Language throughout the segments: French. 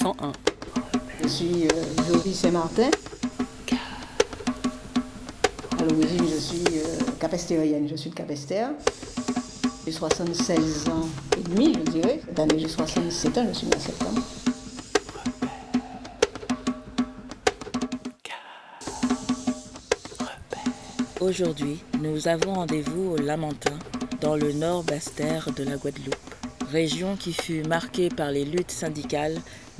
101. Je suis euh, Jolie Saint-Martin. À l'origine, je suis euh, capestérienne, je suis de Capester. J'ai 76 ans et demi, je dirais. Cette année, j'ai 67 ans, je suis née en septembre. Aujourd'hui, nous avons rendez-vous au Lamentin, dans le nord Basse-Terre de la Guadeloupe, région qui fut marquée par les luttes syndicales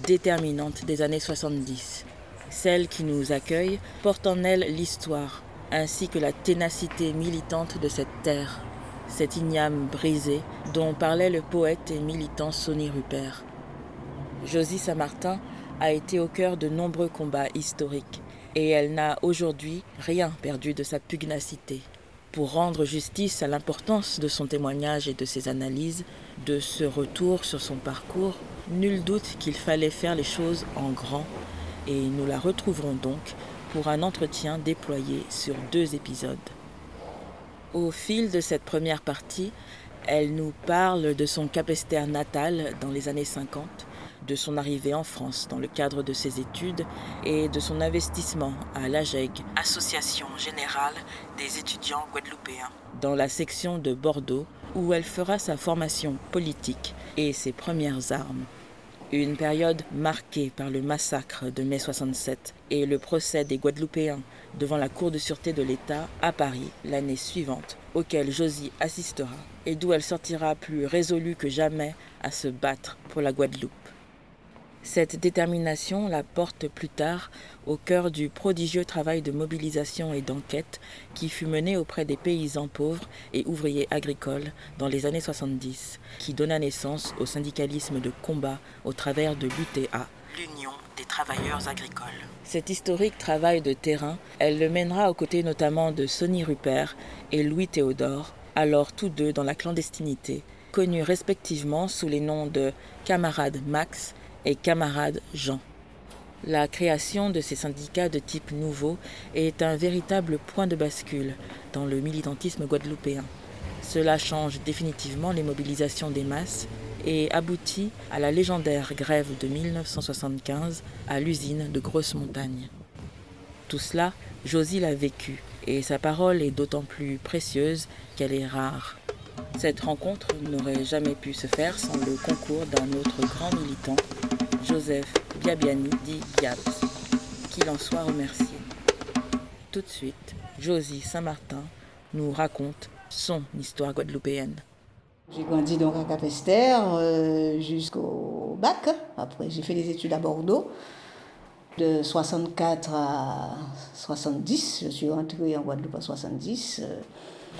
déterminantes des années 70. Celle qui nous accueille porte en elle l'histoire, ainsi que la ténacité militante de cette terre, cette igname brisée dont parlait le poète et militant Sonny Rupert. Josie Saint-Martin a été au cœur de nombreux combats historiques et elle n'a aujourd'hui rien perdu de sa pugnacité. Pour rendre justice à l'importance de son témoignage et de ses analyses, de ce retour sur son parcours, nul doute qu'il fallait faire les choses en grand et nous la retrouverons donc pour un entretien déployé sur deux épisodes. Au fil de cette première partie, elle nous parle de son Capesterre natal dans les années 50, de son arrivée en France dans le cadre de ses études et de son investissement à l'AGEG, Association générale des étudiants guadeloupéens, dans la section de Bordeaux où elle fera sa formation politique et ses premières armes. Une période marquée par le massacre de mai 67 et le procès des Guadeloupéens devant la Cour de sûreté de l'État à Paris l'année suivante, auquel Josie assistera et d'où elle sortira plus résolue que jamais à se battre pour la Guadeloupe. Cette détermination la porte plus tard au cœur du prodigieux travail de mobilisation et d'enquête qui fut mené auprès des paysans pauvres et ouvriers agricoles dans les années 70, qui donna naissance au syndicalisme de combat au travers de l'UTA, l'Union des travailleurs agricoles. Cet historique travail de terrain, elle le mènera aux côtés notamment de Sonny Rupert et Louis Théodore, alors tous deux dans la clandestinité, connus respectivement sous les noms de camarade Max et camarade Jean. La création de ces syndicats de type nouveau est un véritable point de bascule dans le militantisme guadeloupéen. Cela change définitivement les mobilisations des masses et aboutit à la légendaire grève de 1975 à l'usine de Grosse Montagne. Tout cela, Josie l'a vécu et sa parole est d'autant plus précieuse qu'elle est rare. Cette rencontre n'aurait jamais pu se faire sans le concours d'un autre grand militant, Joseph Biabiani dit Giabs, qu'il en soit remercié. Tout de suite, Josie Saint-Martin nous raconte son histoire guadeloupéenne. J'ai grandi donc à Capester euh, jusqu'au bac. Après, j'ai fait des études à Bordeaux. De 64 à 70, je suis rentrée en Guadeloupe à 70. Euh,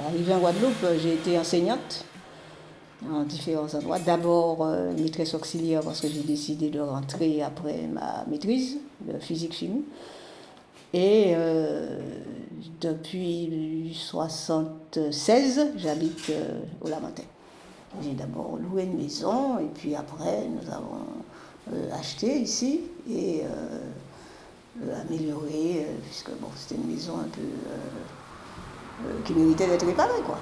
arrivée en Guadeloupe, j'ai été enseignante en différents endroits. D'abord euh, maîtresse auxiliaire parce que j'ai décidé de rentrer après ma maîtrise de physique-chimie. Et euh, depuis 76, j'habite euh, au Lamentin. J'ai d'abord loué une maison et puis après nous avons euh, acheté ici et amélioré, puisque bon, c'était une maison un peu qui méritait d'être réparée. Quoi.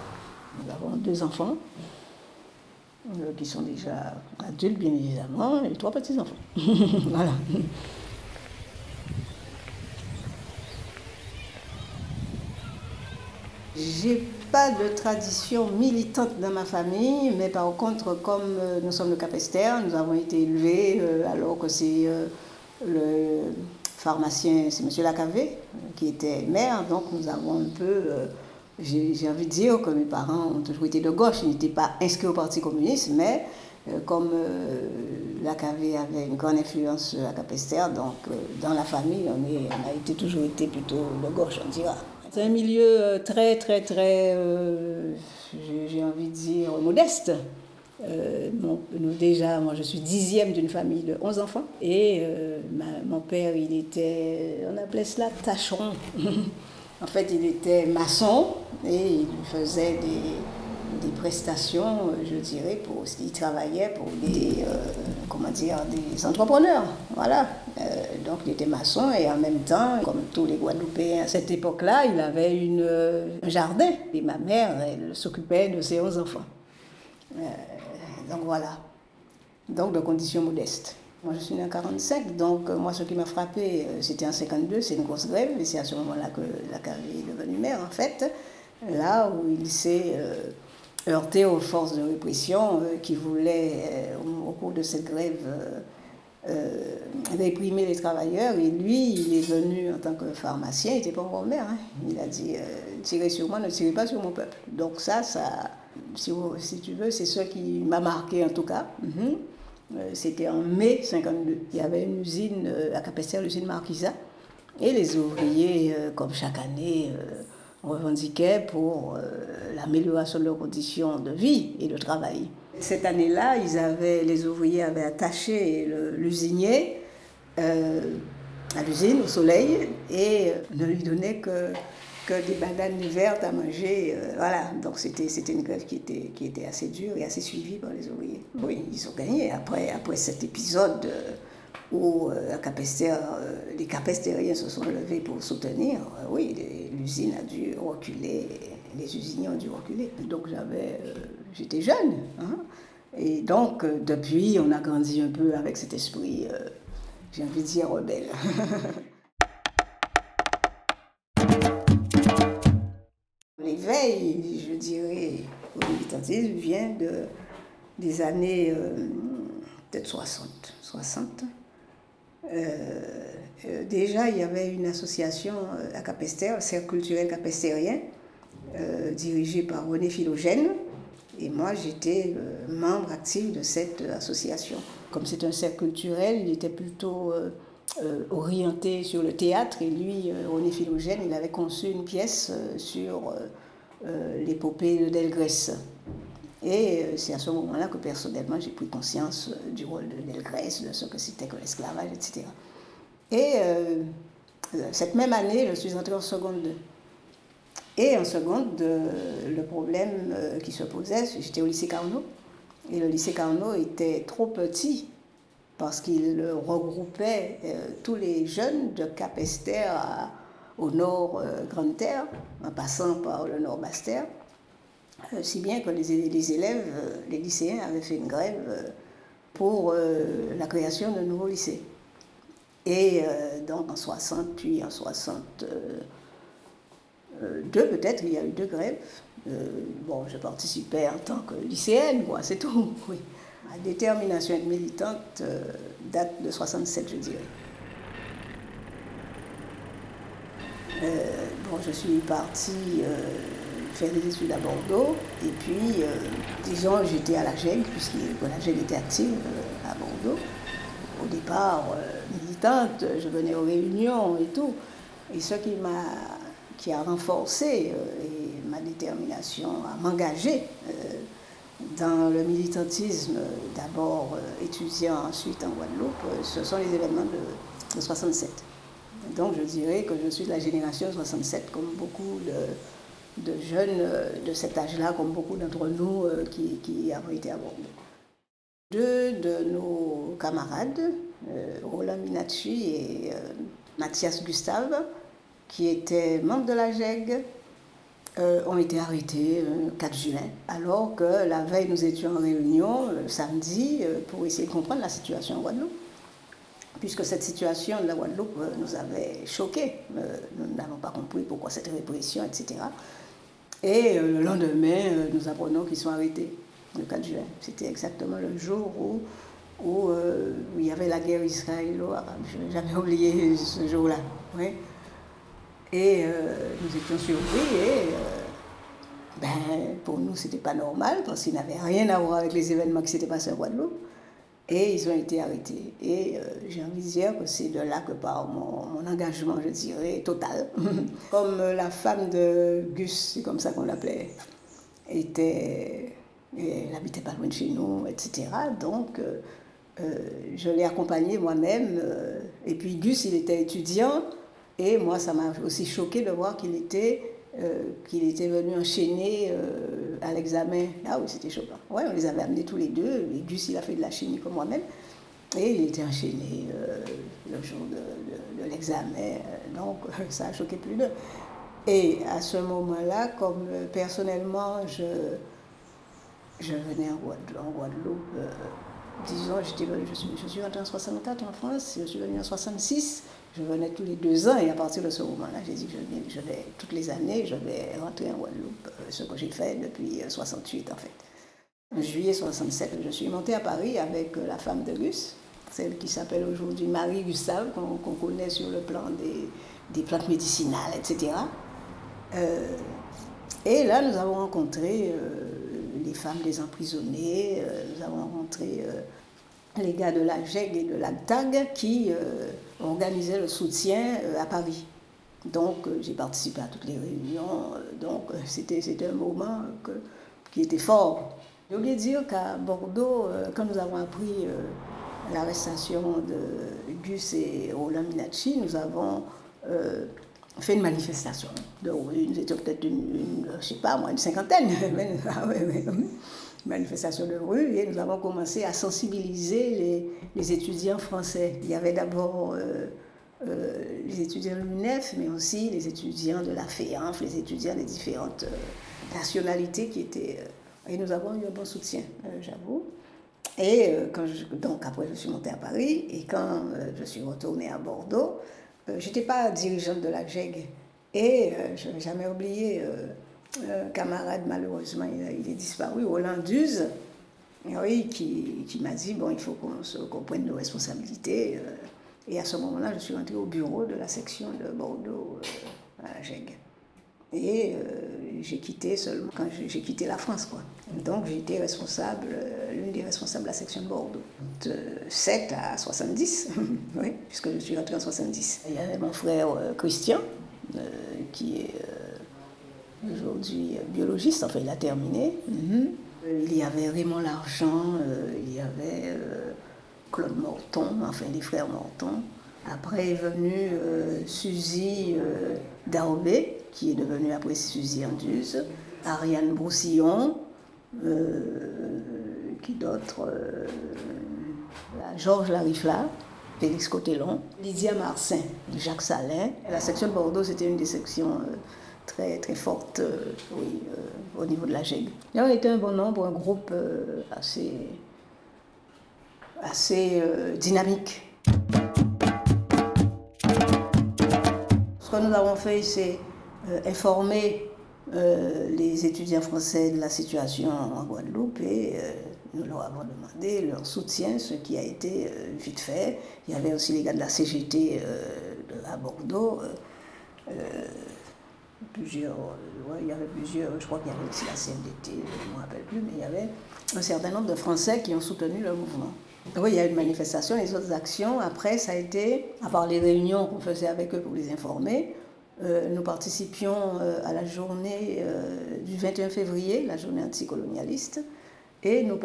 Nous avons deux enfants qui sont déjà adultes bien évidemment et trois petits-enfants. voilà. J'ai pas de tradition militante dans ma famille, mais par contre, comme euh, nous sommes le Capester, nous avons été élevés euh, alors que c'est euh, le pharmacien, c'est M. Lacavé, qui était maire, donc nous avons un peu, j'ai envie de dire que mes parents ont toujours été de gauche, ils n'étaient pas inscrits au Parti communiste, mais comme Lacavé avait une grande influence à Capester, donc dans la famille, on, est, on a toujours été plutôt de gauche, on dira. C'est un milieu euh, très, très, très, euh, j'ai envie de dire, modeste. Euh, nous, déjà, moi je suis dixième d'une famille de 11 enfants et mon père, il était, on appelait cela tâcheron. en fait, il était maçon et il faisait des, prestations, je dirais, pour, il travaillait pour des, dire, des entrepreneurs. Voilà. Euh, donc il était maçon et en même temps, comme tous les Guadeloupéens à cette époque-là, il avait euh, un jardin. Et ma mère, elle s'occupait de ses 11 enfants. Euh, donc voilà. Donc de conditions modestes. Moi, je suis née en 45, donc moi, ce qui m'a frappé, c'était en 52, c'est une grosse grève, et c'est à ce moment-là que la est devenue maire, en fait, là où il s'est heurté aux forces de répression qui voulaient, au cours de cette grève, euh, réprimer les travailleurs. Et lui, il est venu en tant que pharmacien, il n'était pas encore maire. Hein. Il a dit euh, tirez sur moi, ne tirez pas sur mon peuple. Donc, ça, ça si, tu veux, c'est ce qui m'a marqué en tout cas. Mhm. Euh, c'était en mai 52. Il y avait une usine euh, à Capesterre, l'usine Marquisa. Et les ouvriers, comme chaque année, revendiquaient pour l'amélioration de leurs conditions de vie et de travail. Cette année-là, ils avaient, les ouvriers avaient attaché l'usinier euh, à l'usine, au soleil, et ne lui donnaient que, que des bananes vertes à manger. Euh, voilà, donc c'était une grève qui était, qui était assez dure et assez suivie par les ouvriers. Oui, ils ont gagné après, après cet épisode euh, où les capestériens se sont levés pour soutenir. oui, l'usine a dû reculer les usiniers ont dû reculer. Donc j'avais, euh, j'étais jeune. Hein. Et donc, euh, depuis, on a grandi un peu avec cet esprit, euh, j'ai envie de dire, rebelle. L'éveil, je dirais, au militantisme vient de, des années peut-être 60. 60. déjà, il y avait une association à Capesterre, le Cercle culturel capestérien, euh, dirigé par René Philogène. Et moi, j'étais euh, membre actif de cette association. Comme c'est un cercle culturel, il était plutôt euh, orienté sur le théâtre. Et lui, René Philogène, il avait conçu une pièce sur l'épopée de Delgrès. Et c'est à ce moment-là que personnellement, j'ai pris conscience du rôle de Delgrès, de ce que c'était que l'esclavage, etc. Et cette même année, je suis entrée en seconde et en seconde, le problème euh, qui se posait, j'étais au lycée Carnot, et le lycée Carnot était trop petit parce qu'il regroupait euh, tous les jeunes de Cap-Esther au nord euh, Grande Terre, en passant par le nord Basse-Terre, si bien que les, élèves, les lycéens avaient fait une grève pour la création d'un nouveau lycée. Et donc en 60, puis en 60 euh, deux peut-être, il y a eu deux grèves. Euh, bon, je participais en tant que lycéenne, quoi, c'est tout. Oui. Ma détermination militante euh, date de 67, je dirais. Bon, je suis partie faire des études à Bordeaux, et puis, disons, j'étais à la GEG, puisque la GEG était active à Bordeaux. Au départ, militante, je venais aux réunions et tout. Et ce qui m'a qui a renforcé euh, ma détermination à m'engager euh, dans le militantisme, d'abord euh, étudiant, ensuite en Guadeloupe, ce sont les événements de, de, 67. Donc je dirais que je suis de la génération 67, comme beaucoup de, jeunes de cet âge-là, comme beaucoup d'entre nous qui, qui, avons été à Bordeaux. Deux de nos camarades, Roland Minacci et Mathias Gustave, qui étaient membres de la GEG, euh, ont été arrêtés le 4 juin, alors que la veille nous étions en réunion le samedi euh, pour essayer de comprendre la situation en Guadeloupe. Puisque cette situation de la Guadeloupe euh, nous avait choqués. nous n'avons pas compris pourquoi cette répression, etc. Et le lendemain, nous apprenons qu'ils sont arrêtés le 4 juin. C'était exactement le jour où, où, il y avait la guerre israélo-arabe. Je n'ai jamais oublié ce jour-là. Oui. Et euh, nous étions surpris et euh, ben, pour nous, c'était pas normal parce qu'ils n'avaient rien à voir avec les événements qui s'étaient passés en Guadeloupe. Et ils ont été arrêtés. Et euh, j'ai envie de dire que c'est de là que part mon, mon engagement, je dirais, total. comme la femme de Gus, c'est comme ça qu'on l'appelait, était, elle habitait pas loin de chez nous, etc. Donc, je l'ai accompagnée moi-même. et puis Gus, il était étudiant. Et moi, ça m'a aussi choqué de voir qu'il était, euh, qu'il était venu enchaîner euh, à l'examen. Ah oui, c'était choquant. Ouais, on les avait amenés tous les deux. Et Gus, il a fait de la chimie comme moi-même. Et il était enchaîné euh, le jour de, de, l'examen. Donc, ça a choqué plus d'eux. Et à ce moment-là, comme personnellement, je, je venais en Guadeloupe, disons, je, suis, je suis rentrée en 64 en France, je suis venue en 66, je venais tous les deux ans et à partir de ce moment-là, j'ai dit que je, je, vais, toutes les années, je vais rentrer en Guadeloupe, euh, ce que j'ai fait depuis 68 en fait. En juillet 67, je suis montée à Paris avec la femme de Gus, celle qui s'appelle aujourd'hui Marie Gustave, qu'on connaît sur le plan des, des plantes médicinales, etc. Euh, et là, nous avons rencontré euh, les femmes des emprisonnés, euh, nous avons rencontré les gars de la GEG et de la TAG qui organisaient le soutien à Paris. Donc, j'ai participé à toutes les réunions, donc c'était un moment qui était fort. Oublié de dire qu'à Bordeaux, quand nous avons appris l'arrestation de Gus et Roland Minacci, nous avons euh, fait une manifestation. Nous étions peut-être une, je sais pas moi, une cinquantaine, ah une manifestation de rue, et nous avons commencé à sensibiliser les, étudiants français. Il y avait d'abord euh, euh, les étudiants de l'UNEF, mais aussi les étudiants de la FEANF, les étudiants des différentes nationalités qui étaient. et nous avons eu un bon soutien, j'avoue. Et donc après, je suis montée à Paris, et quand je suis retournée à Bordeaux, euh, je n'étais pas dirigeante de la GEG. Et euh, je n'ai jamais oublié euh, camarade, malheureusement, il, est disparu, Roland Duze, oui, qui, qui m'a dit bon, il faut qu'on prenne nos responsabilités. Et à ce moment-là, je suis rentrée au bureau de la section de Bordeaux à la GEG. Et j'ai quitté seulement quand j'ai quitté la France. Quoi. Donc j'étais responsable, l'une des responsables de la section de Bordeaux, de 7 à 70, oui, puisque je suis rentrée en 70. Il y avait mon frère euh, Christian, euh, qui est euh, aujourd'hui biologiste, enfin il a terminé. Mhm. Il y avait Raymond Largent, il y avait Claude Morton, enfin les frères Morton. Après est venue Suzy Daubé, qui est devenue après Suzy Anduze, Ariane Broussillon, euh, qui d'autre euh, Georges Larifla, Félix Cotellon, Lydia Marcin, Jacques Salin. La section de Bordeaux, c'était une des sections euh, très, très fortes oui, au niveau de la GEG. on était un bon nombre, un groupe assez, assez dynamique. Ce que nous avons fait, c'est informer euh, les étudiants français de la situation en Guadeloupe et euh, nous leur avons demandé leur soutien, ce qui a été euh, vite fait. Il y avait aussi les gars de la CGT à Bordeaux. Plusieurs, il y avait plusieurs, je crois qu'il y avait aussi la CNDT, je ne me rappelle plus, mais il y avait un certain nombre de Français qui ont soutenu le mouvement. Oui, il y a eu une manifestation, les autres actions. Après, ça a été, à part les réunions qu'on faisait avec eux pour les informer, euh, nous participions euh, à la journée euh, du 21 février, la journée anticolonialiste, et nous,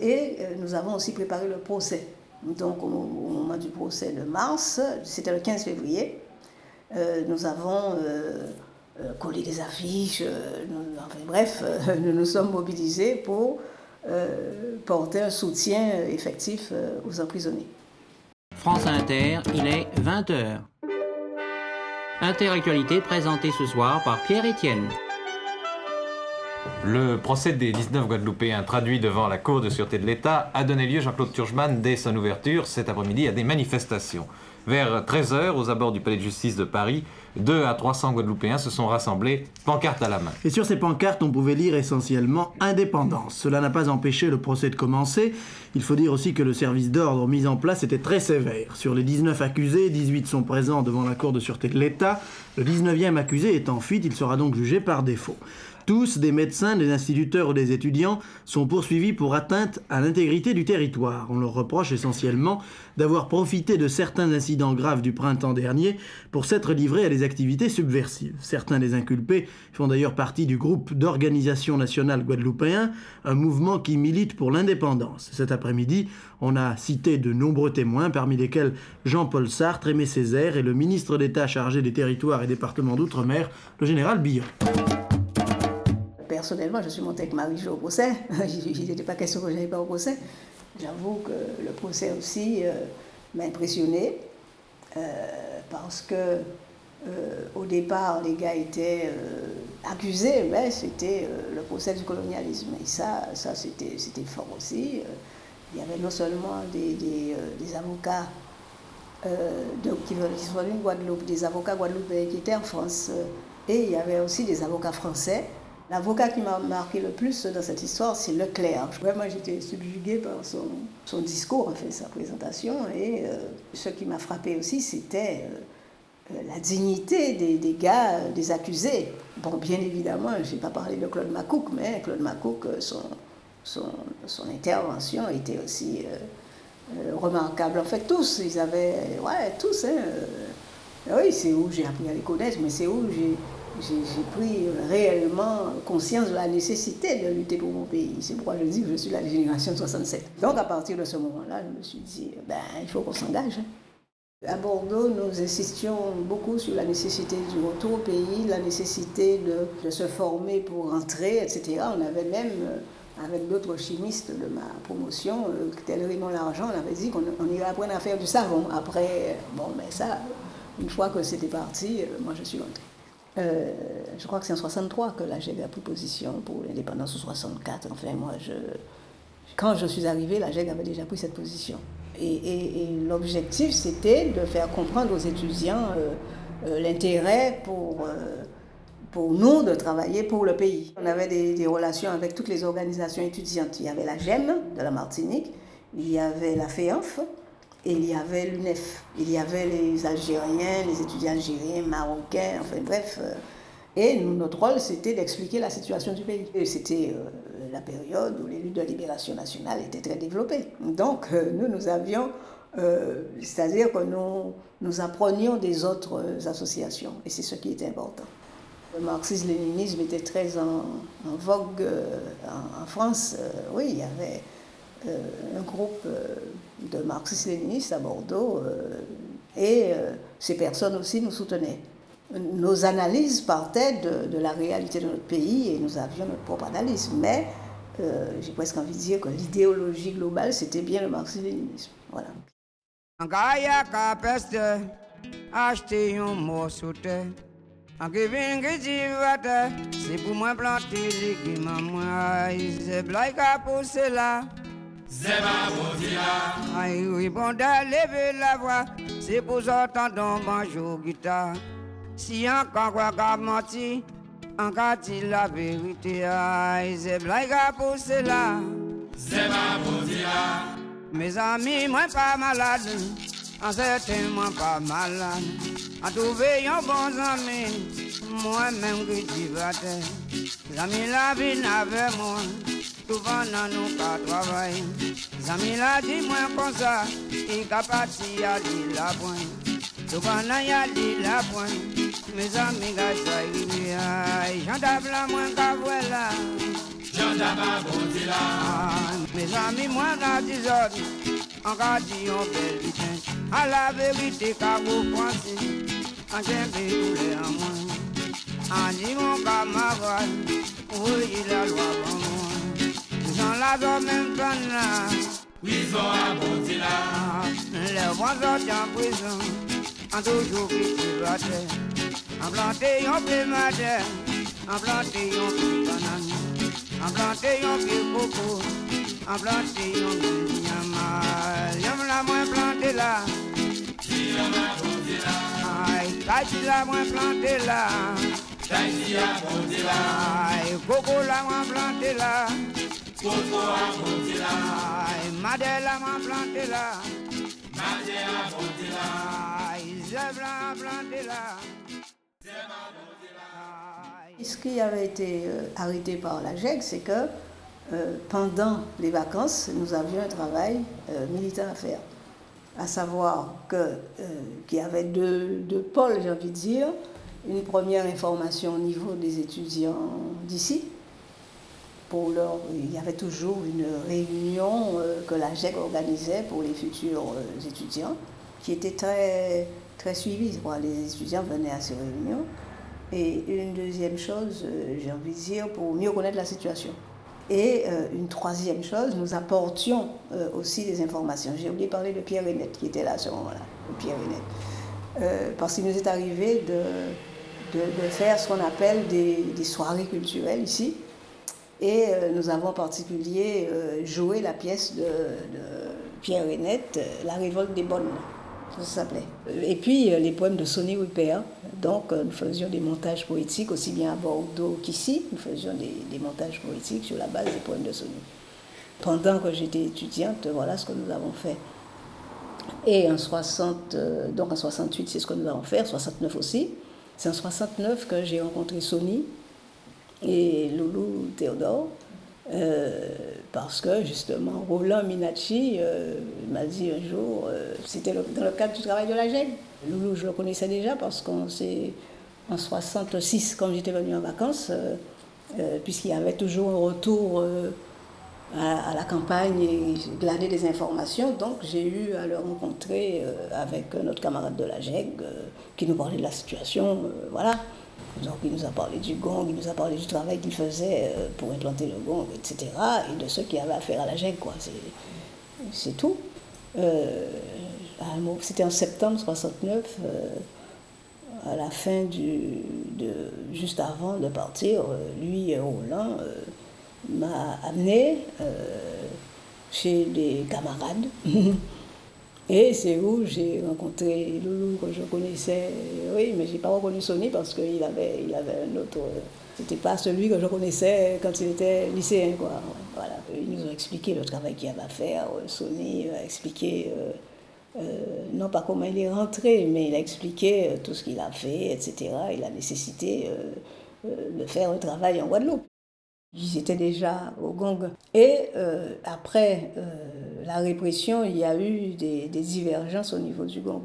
et nous avons aussi préparé le procès. Donc au, moment du procès de mars, c'était le 15 février, nous avons collé des affiches, enfin, bref, nous nous sommes mobilisés pour porter un soutien effectif aux emprisonnés. France Inter, il est 20h. Interactualité présentée ce soir par Pierre Etienne. Le procès des 19 Guadeloupéens traduits devant la Cour de sûreté de l'État a donné lieu, Jean-Claude Turgeman, dès son ouverture cet après-midi, à des manifestations. Vers 13h, aux abords du palais de justice de Paris, 2 à 300 Guadeloupéens se sont rassemblés, pancartes à la main. Et sur ces pancartes, on pouvait lire essentiellement indépendance. Cela n'a pas empêché le procès de commencer. Il faut dire aussi que le service d'ordre mis en place était très sévère. Sur les 19 accusés, 18 sont présents devant la Cour de sûreté de l'État. Le 19e accusé est en fuite, il sera donc jugé par défaut. Tous, des médecins, des instituteurs ou des étudiants, sont poursuivis pour atteinte à l'intégrité du territoire. On leur reproche essentiellement d'avoir profité de certains incidents graves du printemps dernier pour s'être livrés à des activités subversives. Certains des inculpés font d'ailleurs partie du groupe d'organisation nationale guadeloupéen, un mouvement qui milite pour l'indépendance. Cet après-midi, on a cité de nombreux témoins, parmi lesquels Jean-Paul Sartre, Aimé Césaire et le ministre d'État chargé des territoires et départements d'outre-mer, le général Billon personnellement, je suis montée avec Marie-Jo au procès. Il n'était pas question que je pas au procès. J'avoue que le procès aussi euh, m'a impressionné euh, parce que euh, au départ, les gars étaient accusés, mais c'était le procès du colonialisme. Et ça, ça c'était fort aussi. Il y avait non seulement des, avocats qui, qui sont venus de Guadeloupe, des avocats guadeloupéens qui étaient en France, et il y avait aussi des avocats français L'avocat qui m'a marqué le plus dans cette histoire, c'est Leclerc. Vraiment, j'étais subjuguée par son, discours, en fait, sa présentation. Et euh, ce qui m'a frappé aussi, c'était euh, la dignité des, gars, des accusés. Bon, bien évidemment, je n'ai pas parlé de Claude Macouc, mais Claude euh, son, son, son intervention était aussi remarquable. En fait, tous, ils avaient. Ouais, tous, hein. oui, c'est où j'ai appris à les connaître, mais c'est où j'ai j'ai pris réellement conscience de la nécessité de lutter pour mon pays. C'est pourquoi je dis que je suis la génération 67. Donc à partir de ce moment-là, je me suis dit, ben, il faut qu'on s'engage. Hein. À Bordeaux, nous insistions beaucoup sur la nécessité du retour au pays, la nécessité de, se former pour rentrer, etc. On avait même, euh, avec d'autres chimistes de ma promotion, euh, tel Raymond Largent, on avait dit qu'on irait apprendre à faire du savon. Après, bon, mais ça, une fois que c'était parti, euh, moi je suis rentrée. Euh, je crois que c'est en 63 que la GEG a pris position pour l'indépendance, ou 64. Enfin, moi, je, quand je suis arrivée, la GEG avait déjà pris cette position. Et, l'objectif, c'était de faire comprendre aux étudiants euh, euh, l'intérêt pour, pour nous de travailler pour le pays. On avait des, relations avec toutes les organisations étudiantes. Il y avait la GEM de la Martinique, il y avait la FEANF, il y avait l'UNEF, il y avait les Algériens, les étudiants algériens, marocains, enfin bref. Euh, et notre rôle, c'était d'expliquer la situation du pays. C'était euh, la période où les luttes de libération nationale étaient très développées. Donc, euh, nous, nous avions, c'est-à-dire que nous, nous apprenions des autres associations, et c'est ce qui était important. Le marxisme-léninisme était très en, vogue en, France. oui, il y avait un groupe de marxistes-léninistes à Bordeaux, euh, et euh, ces personnes aussi nous soutenaient. Nos analyses partaient de, la réalité de notre pays et nous avions notre propre analyse, mais euh, j'ai presque envie de dire que l'idéologie globale, c'était bien le marxisme-léninisme. Voilà. acheter un morceau En Kevin c'est pour moi planter les moi, c'est blague à pousser là. Aïe, oui, bon lever la voix, c'est pour entendre banjo guitare. Si encore quoi qu'a menti, encore dit la vérité. Aïe, c'est blague pour cela. Zeba Bozila. Mes amis, moi pas malade, en certain, moi pas malade. En trouver un bon ami, moi-même que tu vas te. Amis, la vie n'avait moi souvent dans nous pas travail. Zami la dit moins comme ça, il capati à dit la pointe. Souvent y a dit la pointe. Mes amis gâchent aïe, j'en tape la moins qu'à voilà. J'en tape à bon là. Mes amis moins qu'à dix autres, en cas dit on belle vitesse. À la vérité, car vous pensez, en j'ai tous les à moi. En dit mon camarade, oui, la loi pour moi la domaine là. Prison à là. Les bons sortent en prison, en toujours terre. En planté, on peut mater, en planté, on peut banane. En planté, on peut coco, en planté, on peut yama. Yam la moins planté là. Yam la planté là. Aïe, la moins planté là. Taïti a planté là. Aïe, coco la moins planté là. Ce qui avait été euh, arrêté par la GEC, c'est que euh, pendant les vacances, nous avions un travail euh, militant à faire. À savoir qu'il y avait deux, deux pôles, j'ai envie de dire. Une première information au niveau des étudiants d'ici, il y avait toujours une réunion euh, que la GEC organisait pour les futurs euh, étudiants, qui était très, très suivie. Les étudiants venaient à ces réunions. Et une deuxième chose, euh, j'ai envie de dire, pour mieux connaître la situation. Et une troisième chose, nous apportions aussi des informations. J'ai oublié de parler de Pierre Renette, qui était là à ce moment-là, Pierre Renette. parce qu'il nous est arrivé de, de, faire ce qu'on appelle des, des soirées culturelles ici, Et nous avons en particulier joué la pièce de, Pierre Renette, La révolte des bonnes ça s'appelait. Et puis les poèmes de Sonny Rupert. Donc nous faisions des montages poétiques aussi bien à Bordeaux qu'ici. Nous faisions des, montages poétiques sur la base des poèmes de Sonny. Pendant que j'étais étudiante, voilà ce que nous avons fait. Et en 60, euh, donc en 68, c'est ce que nous allons faire, 69 aussi. C'est en 69 que j'ai rencontré Sony et Loulou Théodore, euh, parce que justement, Roland Minacci euh, m'a dit un jour, c'était dans le cadre du travail de la GEG. Loulou, je le connaissais déjà parce qu'on s'est, en 66, quand j'étais venue en vacances, puisqu'il y avait toujours un retour à, la campagne et glaner des informations. Donc j'ai eu à le rencontrer euh, avec notre camarade de la GEG euh, qui nous parlait de la situation. Euh, voilà. Donc il nous a parlé du gong, il nous a parlé du travail qu'il faisait pour implanter le gong, etc. Et de ceux qui avaient affaire à la GEG, quoi. C'est tout. C'était en septembre 69 à la fin du, de, juste avant de partir, lui et Roland m'a amené euh, chez des camarades. Et c'est où j'ai rencontré Loulou que je connaissais. Oui, mais je n'ai pas reconnu Sony parce qu'il avait, il avait un autre. C'était pas celui que je connaissais quand il était lycéen. Quoi. Voilà. Ils nous ont expliqué le travail qu'il avait à faire. Sony a expliqué, euh, euh, non pas comment il est rentré, mais il a expliqué tout ce qu'il a fait, etc. Et la nécessité de faire un travail en Guadeloupe. Ils étaient déjà au gong. Et euh, après euh, la répression, il y a eu des, divergences au niveau du gong.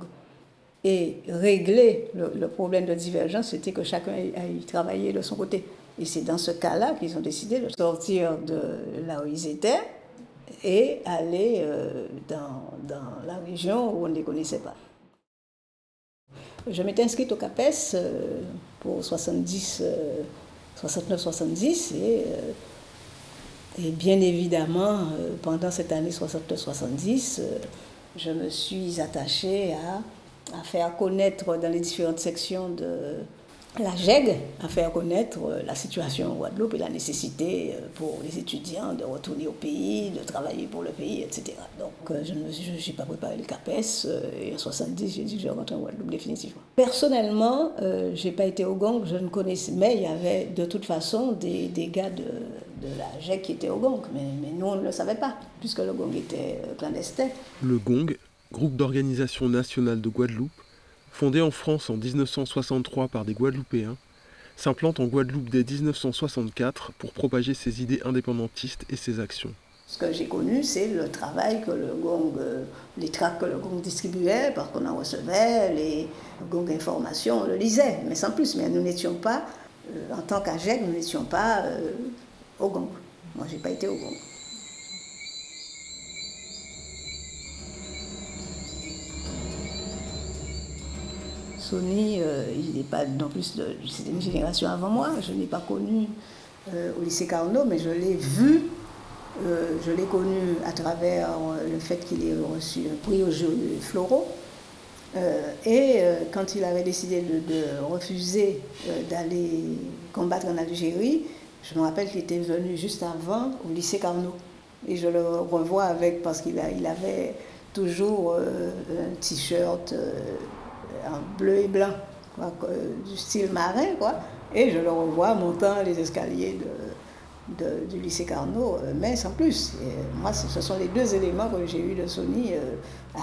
Et régler le, problème de divergence, c'était que chacun aille travailler de son côté. Et c'est dans ce cas-là qu'ils ont décidé de sortir de là où ils étaient et aller euh, dans, la région où on ne les connaissait pas. Je m'étais inscrite au CAPES pour 70 69-70 et, euh, et, bien évidemment, euh, pendant cette année 69-70, euh, je me suis attachée à, faire connaître dans les différentes sections de, la GEG a fait connaître euh, la situation en Guadeloupe et la nécessité euh, pour les étudiants de retourner au pays, de travailler pour le pays, etc. Donc euh, je n'ai pas préparé le CAPES et en 70 j'ai dit que je rentre en Guadeloupe définitivement. Personnellement, je n'ai pas été au gang, je ne connaissais, mais il y avait de toute façon des, des gars de, de, la GEG qui étaient au gang, mais, mais nous on ne le savait pas puisque le gang était clandestin. Le GONG, groupe d'organisation nationale de Guadeloupe, Fondé en France en 1963 par des Guadeloupéens, s'implante en Guadeloupe dès 1964 pour propager ses idées indépendantistes et ses actions. Ce que j'ai connu, c'est le travail que le gong, euh, les tracts que le gong distribuait, parce qu'on en recevait, les gong informations, on le lisait, mais sans plus. Mais nous n'étions pas, euh, en tant qu'AGEC, nous n'étions pas euh, au gong. Moi, je n'ai pas été au gong. Sony, euh, il n'est pas non plus, c'était une génération avant moi, je ne l'ai pas connu euh, au lycée Carnot, mais je l'ai vu, euh, je l'ai connu à travers le fait qu'il ait reçu un prix au jeu floraux. et quand il avait décidé de, refuser d'aller combattre en Algérie, je me rappelle qu'il était venu juste avant au lycée Carnot. Et je le revois avec, parce qu'il il avait toujours un t-shirt en bleu et blanc, du style marin, quoi. Et je le revois montant les escaliers de, du lycée Carnot, euh, mais sans plus. moi, ce sont les deux éléments que j'ai eu de Sony euh,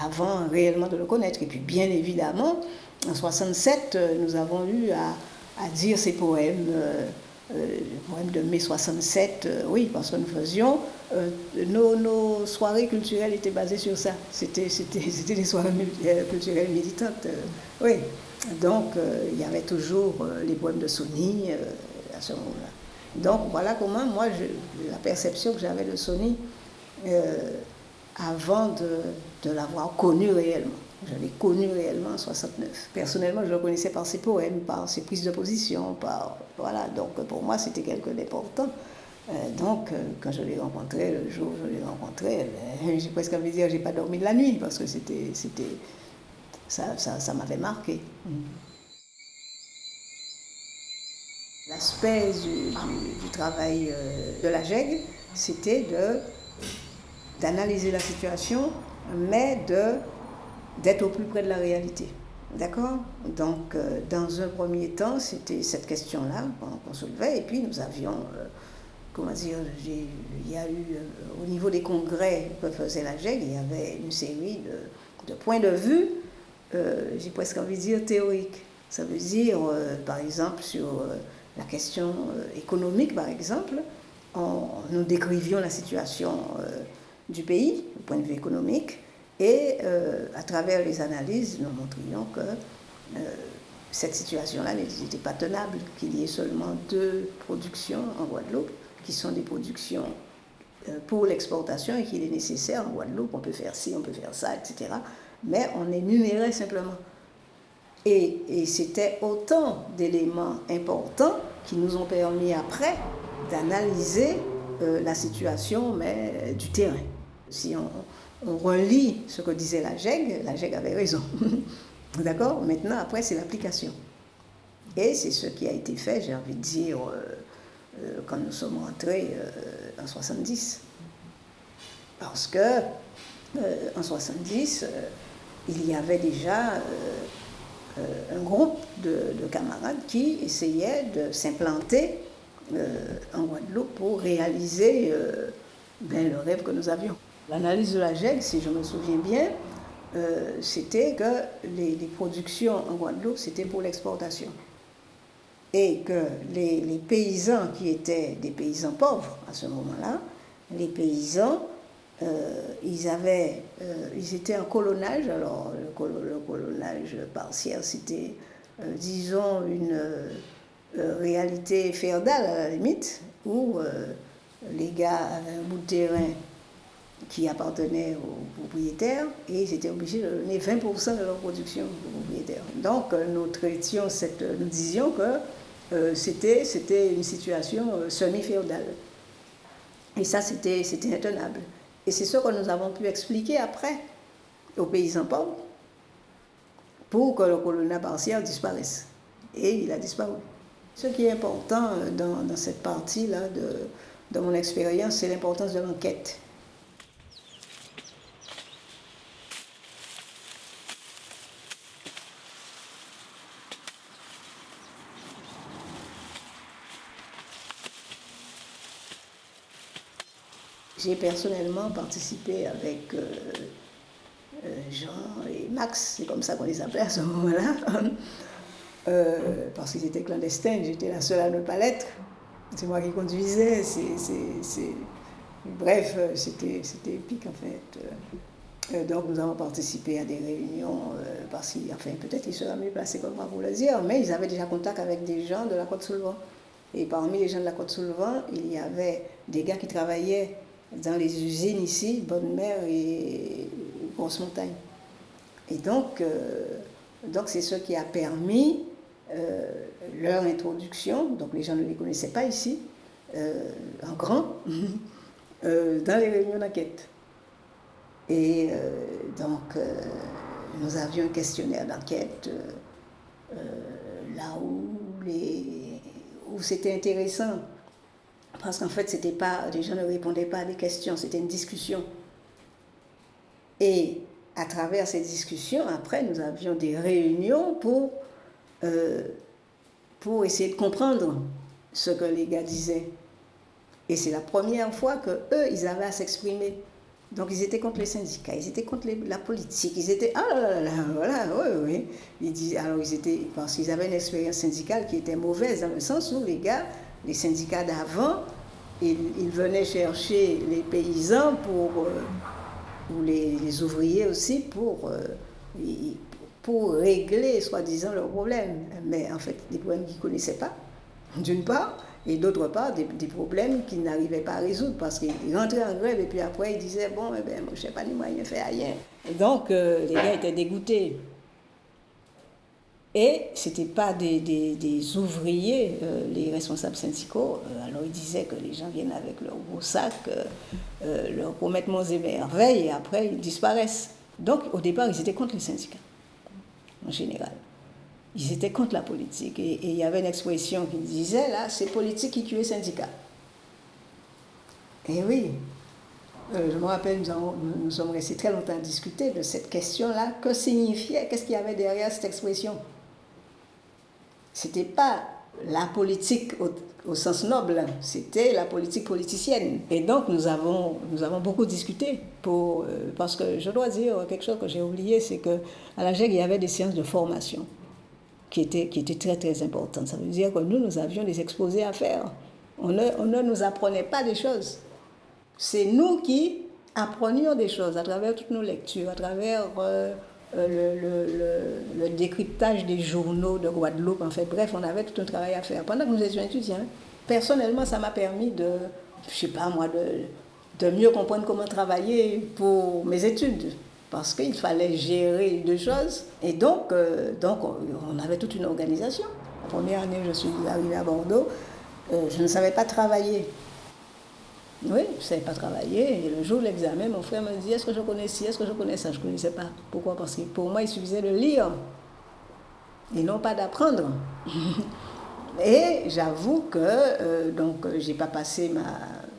avant réellement de le connaître. Et puis, bien évidemment, en 67, euh, nous avons eu à, à dire ces poèmes. Le poème de mai 67, oui, parce que nous faisions, nos, nos, soirées culturelles étaient basées sur ça. C'était des soirées culturelles militantes. Oui, donc euh, il y avait toujours euh, les poèmes de Sony euh, à ce moment-là. Donc voilà comment moi, la perception que j'avais de Sony avant de, l'avoir connu réellement. Je l'ai connu réellement en 69. Personnellement, je le connaissais par ses poèmes, par ses prises de position, par voilà. Donc pour moi, c'était quelque d'important. donc, quand je l'ai rencontré, le jour où je l'ai rencontré, ben, j'ai presque envie de dire, j'ai pas dormi de la nuit parce que c'était, c'était, ça, ça, m'avait marqué. La L'aspect du, du, travail euh, de la GEG, c'était de, d'analyser la situation, mais de, d'être au plus près de la réalité. D'accord? Donc, euh, dans un premier temps, c'était cette question-là qu'on, soulevait, et puis nous avions, euh, comment dire, il y a eu, au niveau des congrès que faisait la GEG, il y avait une série de, points de vue, j'ai presque envie de dire théoriques. Ça veut dire, par exemple, sur la question euh, économique, par exemple, nous décrivions la situation euh, du pays, du point de vue économique, et euh, à travers les analyses, nous montrions que cette situation-là n'était pas tenable, qu'il y ait seulement deux productions en Guadeloupe, qui sont des productions pour l'exportation et qu'il est nécessaire en Guadeloupe, on peut faire ci, on peut faire ça, etc. Mais on énumérait simplement. Et, c'était autant d'éléments importants qui nous ont permis après d'analyser euh, la situation, mais euh, du terrain. Si on, relit ce que disait la GEG, la GEG avait raison. D'accord? Maintenant, après, c'est l'application. Et c'est ce qui a été fait, j'ai envie de dire, euh, quand nous sommes rentrés en 70. Parce que en 70, il y avait déjà euh, un groupe de, camarades qui essayaient de s'implanter euh, en Guadeloupe pour réaliser euh, ben, le rêve que nous avions. L'analyse de la GEG, si je me souviens bien, c'était que les, productions en Guadeloupe, c'était pour l'exportation. Et que les, paysans qui étaient des paysans pauvres à ce moment-là, les paysans euh, ils, avaient, euh, ils étaient en colonnage, alors le, colonnage partiel, c'était, euh, disons, une réalité féodale à la limite, où les gars avaient un bout de terrain qui appartenait aux propriétaires et ils étaient obligés de donner 20% de leur production aux propriétaires. Donc nous traitions cette, nous disions que c'était, c'était une situation semi-féodale. Et ça, c'était, c'était intenable. Et c'est ce que nous avons pu expliquer après aux paysans pauvres pour que le colonat partiel disparaisse. Et il a disparu. Ce qui est important dans, cette partie-là de, de mon expérience, c'est l'importance de l'enquête. J'ai personnellement participé avec euh, euh, Jean et Max, c'est comme ça qu'on les appelait à ce moment-là, euh, parce qu'ils étaient clandestins, j'étais la seule à ne pas l'être. C'est moi qui conduisais, c'est, bref, c'était, épique en fait. donc nous avons participé à des réunions, parce qu'enfin peut-être ils seraient mieux placés comme moi pour le dire, mais ils avaient déjà contact avec des gens de la Côte-Soulevant. Et parmi les gens de la Côte-Soulevant, il y avait des gars qui travaillaient dans les usines ici, Bonne Mer et Grosse Montagne. Et donc, euh, donc c'est ce qui a permis euh, leur introduction. Donc les gens ne les connaissaient pas ici, euh, en grand, dans les réunions d'enquête. Et donc, nous avions un questionnaire d'enquête là où, où c'était intéressant parce qu'en fait, c'était pas, les gens ne répondaient pas à des questions, c'était une discussion. Et à travers ces discussions, après, nous avions des réunions pour, euh, pour essayer de comprendre ce que les gars disaient. Et c'est la première fois que eux, ils avaient à s'exprimer. Donc ils étaient contre les syndicats, ils étaient contre la politique, ils étaient ah là là là, voilà, oui oui. Ils disaient alors ils étaient parce qu'ils avaient une expérience syndicale qui était mauvaise dans le sens où les gars les syndicats d'avant, ils, venaient chercher les paysans pour, euh, ou les, ouvriers aussi pour, euh, pour régler, soi-disant, leurs problèmes. Mais en fait, des problèmes qu'ils ne connaissaient pas, d'une part, et d'autre part, des, problèmes qu'ils n'arrivaient pas à résoudre parce qu'ils rentraient en grève et puis après ils disaient Bon, eh ben, je ne sais pas ni moyen faire rien. donc, euh, les gars étaient dégoûtés. Et ce n'étaient pas des, ouvriers, euh, les responsables syndicaux. Euh, alors ils disaient que les gens viennent avec leur gros sac, euh, leur promettent monts et merveilles, et après ils disparaissent. Donc au départ, ils étaient contre les syndicats, en général. ils étaient contre la politique. Et, il y avait une expression qui disait, là, c'est politique qui tue les syndicats. Et oui, euh, je me rappelle, nous, nous, sommes restés très longtemps à discuter de cette question-là. Que signifiait, qu'est-ce qu'il y avait derrière cette expression? C'était pas la politique au, sens noble, c'était la politique politicienne. Et donc nous avons, nous avons beaucoup discuté, pour, euh, parce que je dois dire quelque chose que j'ai oublié, c'est qu'à la GEG, il y avait des séances de formation qui étaient, qui étaient très très importantes. Ça veut dire que nous, nous avions des exposés à faire. On ne, on ne nous apprenait pas des choses. C'est nous qui apprenions des choses à travers toutes nos lectures, à travers euh, euh, le, décryptage des journaux de Guadeloupe. En fait, bref, on avait tout un travail à faire. Pendant que nous étions étudiants, personnellement, ça m'a permis de, je sais pas moi, de, de mieux comprendre comment travailler pour mes études parce qu'il fallait gérer deux choses. Et donc, euh, donc on avait toute une organisation. La première année, je suis arrivée à Bordeaux, je ne savais pas travailler. Oui, je ne savais pas travailler. Et le jour de l'examen, mon frère me dit Est-ce que je connais ci Est-ce que je connais ça? Je ne connaissais pas. Pourquoi Parce que pour moi, il suffisait de lire et non pas d'apprendre. et j'avoue que euh, donc j'ai pas passé ma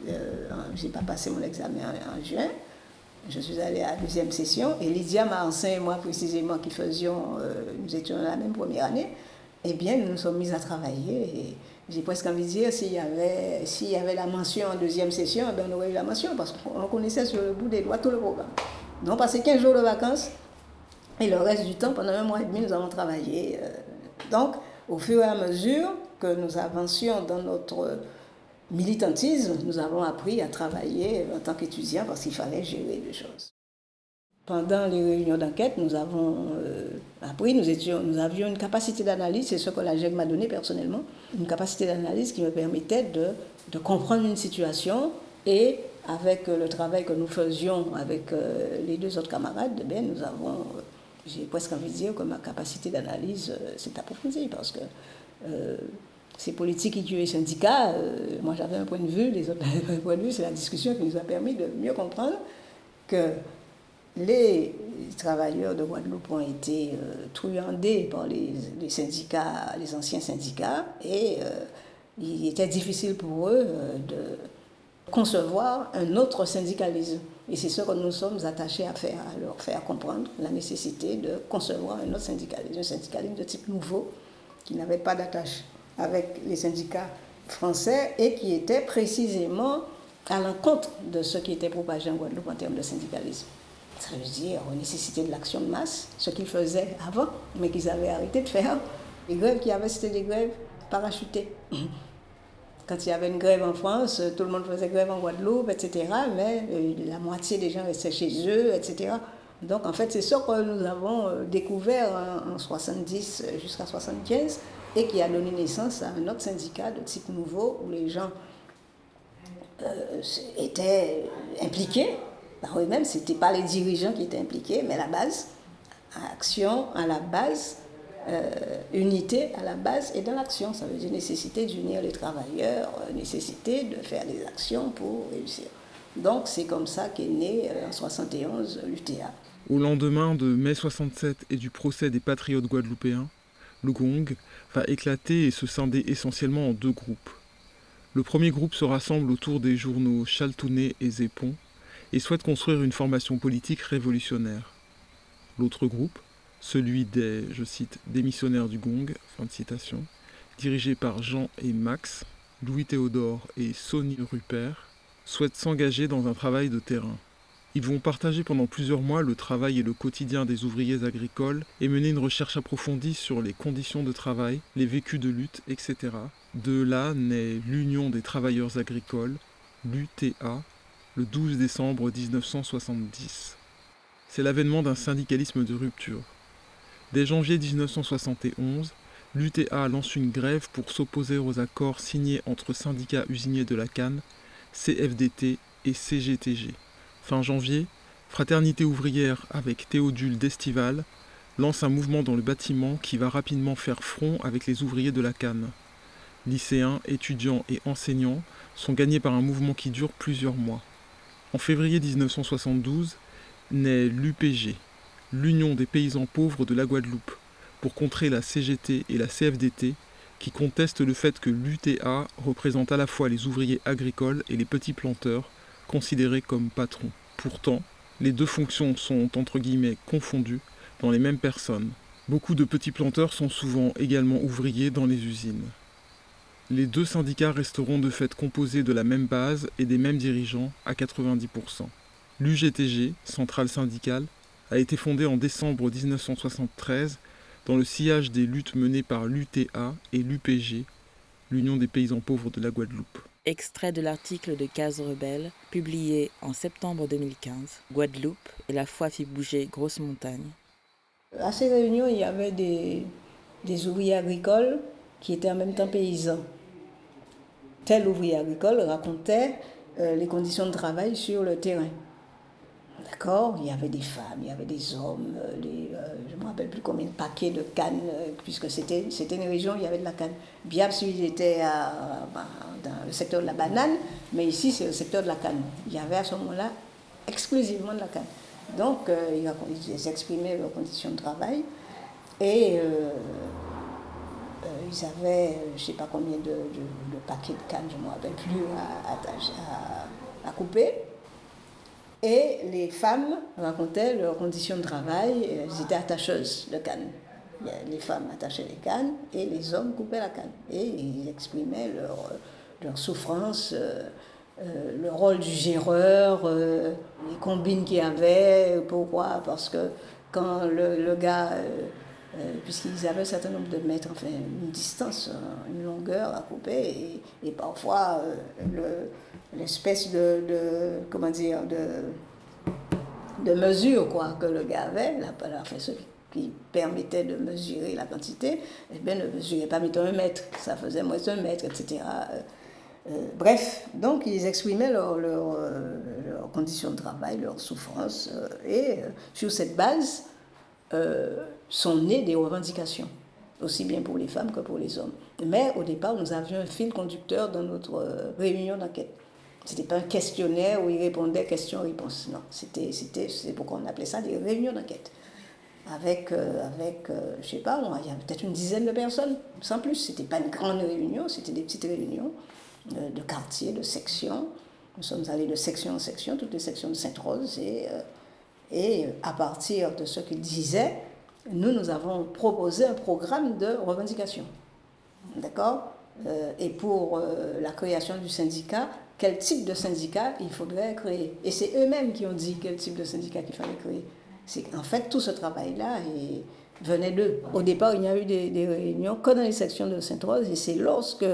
euh, j'ai pas passé mon examen en, juin. Je suis allée à la deuxième session et Lydia Marcin et moi précisément qui faisions, euh, nous étions dans la même première année, eh bien nous nous sommes mis à travailler j'ai presque envie de dire, s'il y, avait, s'il y avait la mention en deuxième session, ben on aurait eu la mention, parce qu'on connaissait sur le bout des doigts tout le programme. Nous avons passé 15 jours de vacances, et le reste du temps, pendant un mois et demi, nous avons travaillé. Euh, donc, au fur et à mesure que nous avancions dans notre militantisme, nous avons appris à travailler en tant qu'étudiants, parce qu'il fallait gérer des choses. Pendant les réunions d'enquête, nous avons euh, appris, nous, étions, nous avions une capacité d'analyse, c'est ce que la GEG m'a donné personnellement, une capacité d'analyse qui me permettait de, comprendre une situation et avec le travail que nous faisions avec euh, les deux autres camarades, eh nous avons, euh, j'ai presque envie de dire que ma capacité d'analyse s'est approfondie parce que ces politiques qui tuent les moi j'avais un point de vue, les autres avaient un point de vue, c'est la discussion qui nous a permis de mieux comprendre que les travailleurs de Guadeloupe ont été euh, truandés par les, syndicats, les anciens syndicats, et euh, il était difficile pour eux euh, de concevoir un autre syndicalisme. Et c'est ce que nous sommes attachés à faire, à leur faire comprendre la nécessité de concevoir un autre syndicalisme, un syndicalisme de type nouveau, qui n'avait pas d'attache avec les syndicats français et qui était précisément à l'encontre de ce qui était propagé en Guadeloupe en termes de syndicalisme. Ça veut dire nécessité de l'action de masse, ce qu'ils faisaient avant, mais qu'ils avaient arrêté de faire. Les grèves qu'il y avait, c'était des grèves parachutées. Quand il y avait une grève en France, tout le monde faisait grève en Guadeloupe, etc. Mais euh, la moitié des gens restaient chez eux, etc. Donc en fait, c'est ça que nous avons euh, découvert en 70 jusqu'à 75 et qui a donné naissance à un autre syndicat de type nouveau où les gens euh, étaient impliqués par eux-mêmes, ce n'était pas les dirigeants qui étaient impliqués, mais la base, action à la base, euh, unité à la base et dans l'action. Ça veut dire nécessité d'unir les travailleurs, euh, nécessité de faire des actions pour réussir. Donc c'est comme ça qu'est né euh, en 71 l'UTA. Au lendemain de mai 67 et du procès des patriotes guadeloupéens, le gong va éclater et se scinder essentiellement en deux groupes. Le premier groupe se rassemble autour des journaux Chaltounet et Zépon, et souhaite construire une formation politique révolutionnaire. L'autre groupe, celui des, je cite, démissionnaires du Gong, fin de citation, dirigé par Jean et Max, Louis Théodore et Sonny Rupert, souhaite s'engager dans un travail de terrain. Ils vont partager pendant plusieurs mois le travail et le quotidien des ouvriers agricoles et mener une recherche approfondie sur les conditions de travail, les vécus de lutte, etc. De là naît l'Union des travailleurs agricoles, l'UTA, le 12 décembre 1970. C'est l'avènement d'un syndicalisme de rupture. Dès janvier 1971, l'UTA lance une grève pour s'opposer aux accords signés entre syndicats usiniers de la Canne, CFDT et CGTG. Fin janvier, Fraternité ouvrière avec Théodule d'Estival lance un mouvement dans le bâtiment qui va rapidement faire front avec les ouvriers de la Canne. Lycéens, étudiants et enseignants sont gagnés par un mouvement qui dure plusieurs mois. En février 1972 naît l'UPG, l'Union des paysans pauvres de la Guadeloupe, pour contrer la CGT et la CFDT qui contestent le fait que l'UTA représente à la fois les ouvriers agricoles et les petits planteurs, considérés comme patrons. Pourtant, les deux fonctions sont entre guillemets confondues dans les mêmes personnes. Beaucoup de petits planteurs sont souvent également ouvriers dans les usines. Les deux syndicats resteront de fait composés de la même base et des mêmes dirigeants à 90%. L'UGTG, centrale syndicale, a été fondée en décembre 1973 dans le sillage des luttes menées par l'UTA et l'UPG, l'Union des paysans pauvres de la Guadeloupe. Extrait de l'article de Case Rebelle, publié en septembre 2015. Guadeloupe et la foi fit bouger Grosse Montagne. À ces réunions, il y avait des, des ouvriers agricoles qui étaient en même temps paysans. Tel ouvrier agricole racontait euh, les conditions de travail sur le terrain. D'accord? Il y avait des femmes, il y avait des hommes, euh, euh, je ne me rappelle plus combien de paquets de cannes, puisque c'était, une région où il y avait de la canne. Bien sûr, il était bah, dans le secteur de la banane, mais ici, c'est le secteur de la canne. Il y avait à ce moment-là exclusivement de la canne. Donc, ils, exprimaient leurs conditions de travail et ils avaient, je ne sais pas combien de, paquets de canne, je ne me rappelle plus, à couper. Et les femmes racontaient leurs conditions de travail. Elles étaient attacheuses de canne. Les femmes attachaient les cannes et les hommes coupaient la canne. Et ils exprimaient leur, leur souffrance, euh, euh, le rôle du géreur, euh, les combines qu'il y avait. Pourquoi? Parce que quand le, le gars, puisqu'ils avaient un certain nombre de mètres, enfin une distance, une longueur à couper, et, et parfois le l'espèce de, de, comment dire, de, de mesure quoi, que le gars avait, la, enfin, ce qui permettait de mesurer la quantité, eh bien, ne mesurait pas, mettons, un mètre, ça faisait moins d'un mètre, etc. Euh, euh, bref, donc ils exprimaient leurs leur, leur euh, conditions de travail, leurs souffrances, et sur cette base sont nées des revendications, aussi bien pour les femmes que pour les hommes. Mais au départ, nous avions un fil conducteur dans notre réunion d'enquête. C'était pas un questionnaire où il répondait question-réponse. Non, c'était, pourquoi on appelait ça des réunions d'enquête. Avec, euh, avec euh, je sais pas, il y avait peut-être une dizaine de personnes, sans plus. C'était pas une grande réunion, c'était des petites réunions euh, de quartier, de sections. Nous sommes allés de section en section, toutes les sections de Sainte-Rose, et, et à partir de ce qu'ils disaient, nous, nous avons proposé un programme de revendication. D'accord Et pour la création du syndicat, quel type de syndicat il faudrait créer? Et c'est eux-mêmes qui ont dit quel type de syndicat il fallait créer. C'est en fait tout ce travail-là venait d'eux. Au départ, il y a eu des, réunions que dans les sections de Sainte-Rose, et c'est lorsque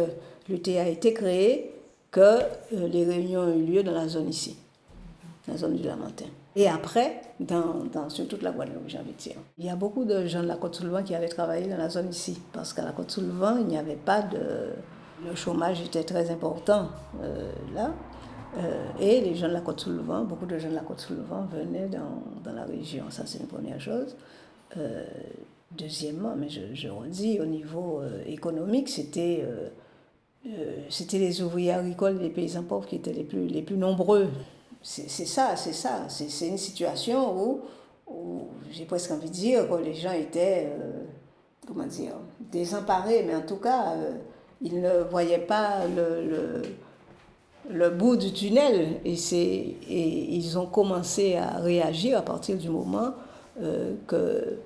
l'UTA a été créé que euh, les réunions ont eu lieu dans la zone ici, la zone du Lamentin. Et après, dans, dans, sur toute la Guadeloupe, j'ai envie de dire. Il y a beaucoup de gens de la Côte-Soulevant qui avaient travaillé dans la zone ici, parce qu'à la Côte-Soulevant, il n'y avait pas de le chômage était très important euh, là. Euh, et les gens de la Côte-sous-le-Vent, beaucoup de gens de la Côte-sous-le-Vent venaient dans, dans, la région. Ça, c'est une première chose. Euh, deuxièmement, mais je, je, redis, au niveau économique, c'était c'était les ouvriers agricoles, les paysans pauvres qui étaient les plus, les plus nombreux. C'est ça, c'est ça. C'est une situation où, où j'ai presque envie de dire que les gens étaient, comment dire, désemparés, mais en tout cas ils ne voyaient pas le, le, bout du tunnel et, et ils ont commencé à réagir à partir du moment euh, que,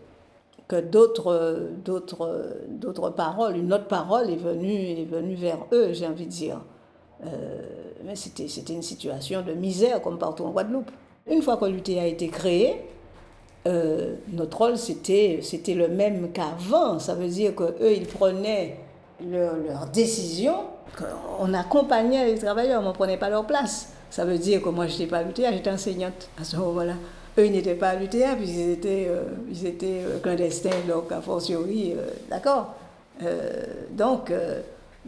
que d'autres paroles, une autre parole est venue, est venue vers eux, j'ai envie de dire. Euh, mais c'était, une situation de misère comme partout en Guadeloupe. Une fois que l'UT a été créé, euh, notre rôle c'était, c'était le même qu'avant. Ça veut dire qu'eux, ils prenaient leur, leur décision, on accompagnait les travailleurs, on ne prenait pas leur place. Ça veut dire que moi, je n'étais pas à l'UTA, j'étais enseignante à ce moment-là. Eux, ils n'étaient pas à l'UTA, puisqu'ils étaient, ils étaient euh, clandestins, donc a fortiori, euh, d'accord Donc,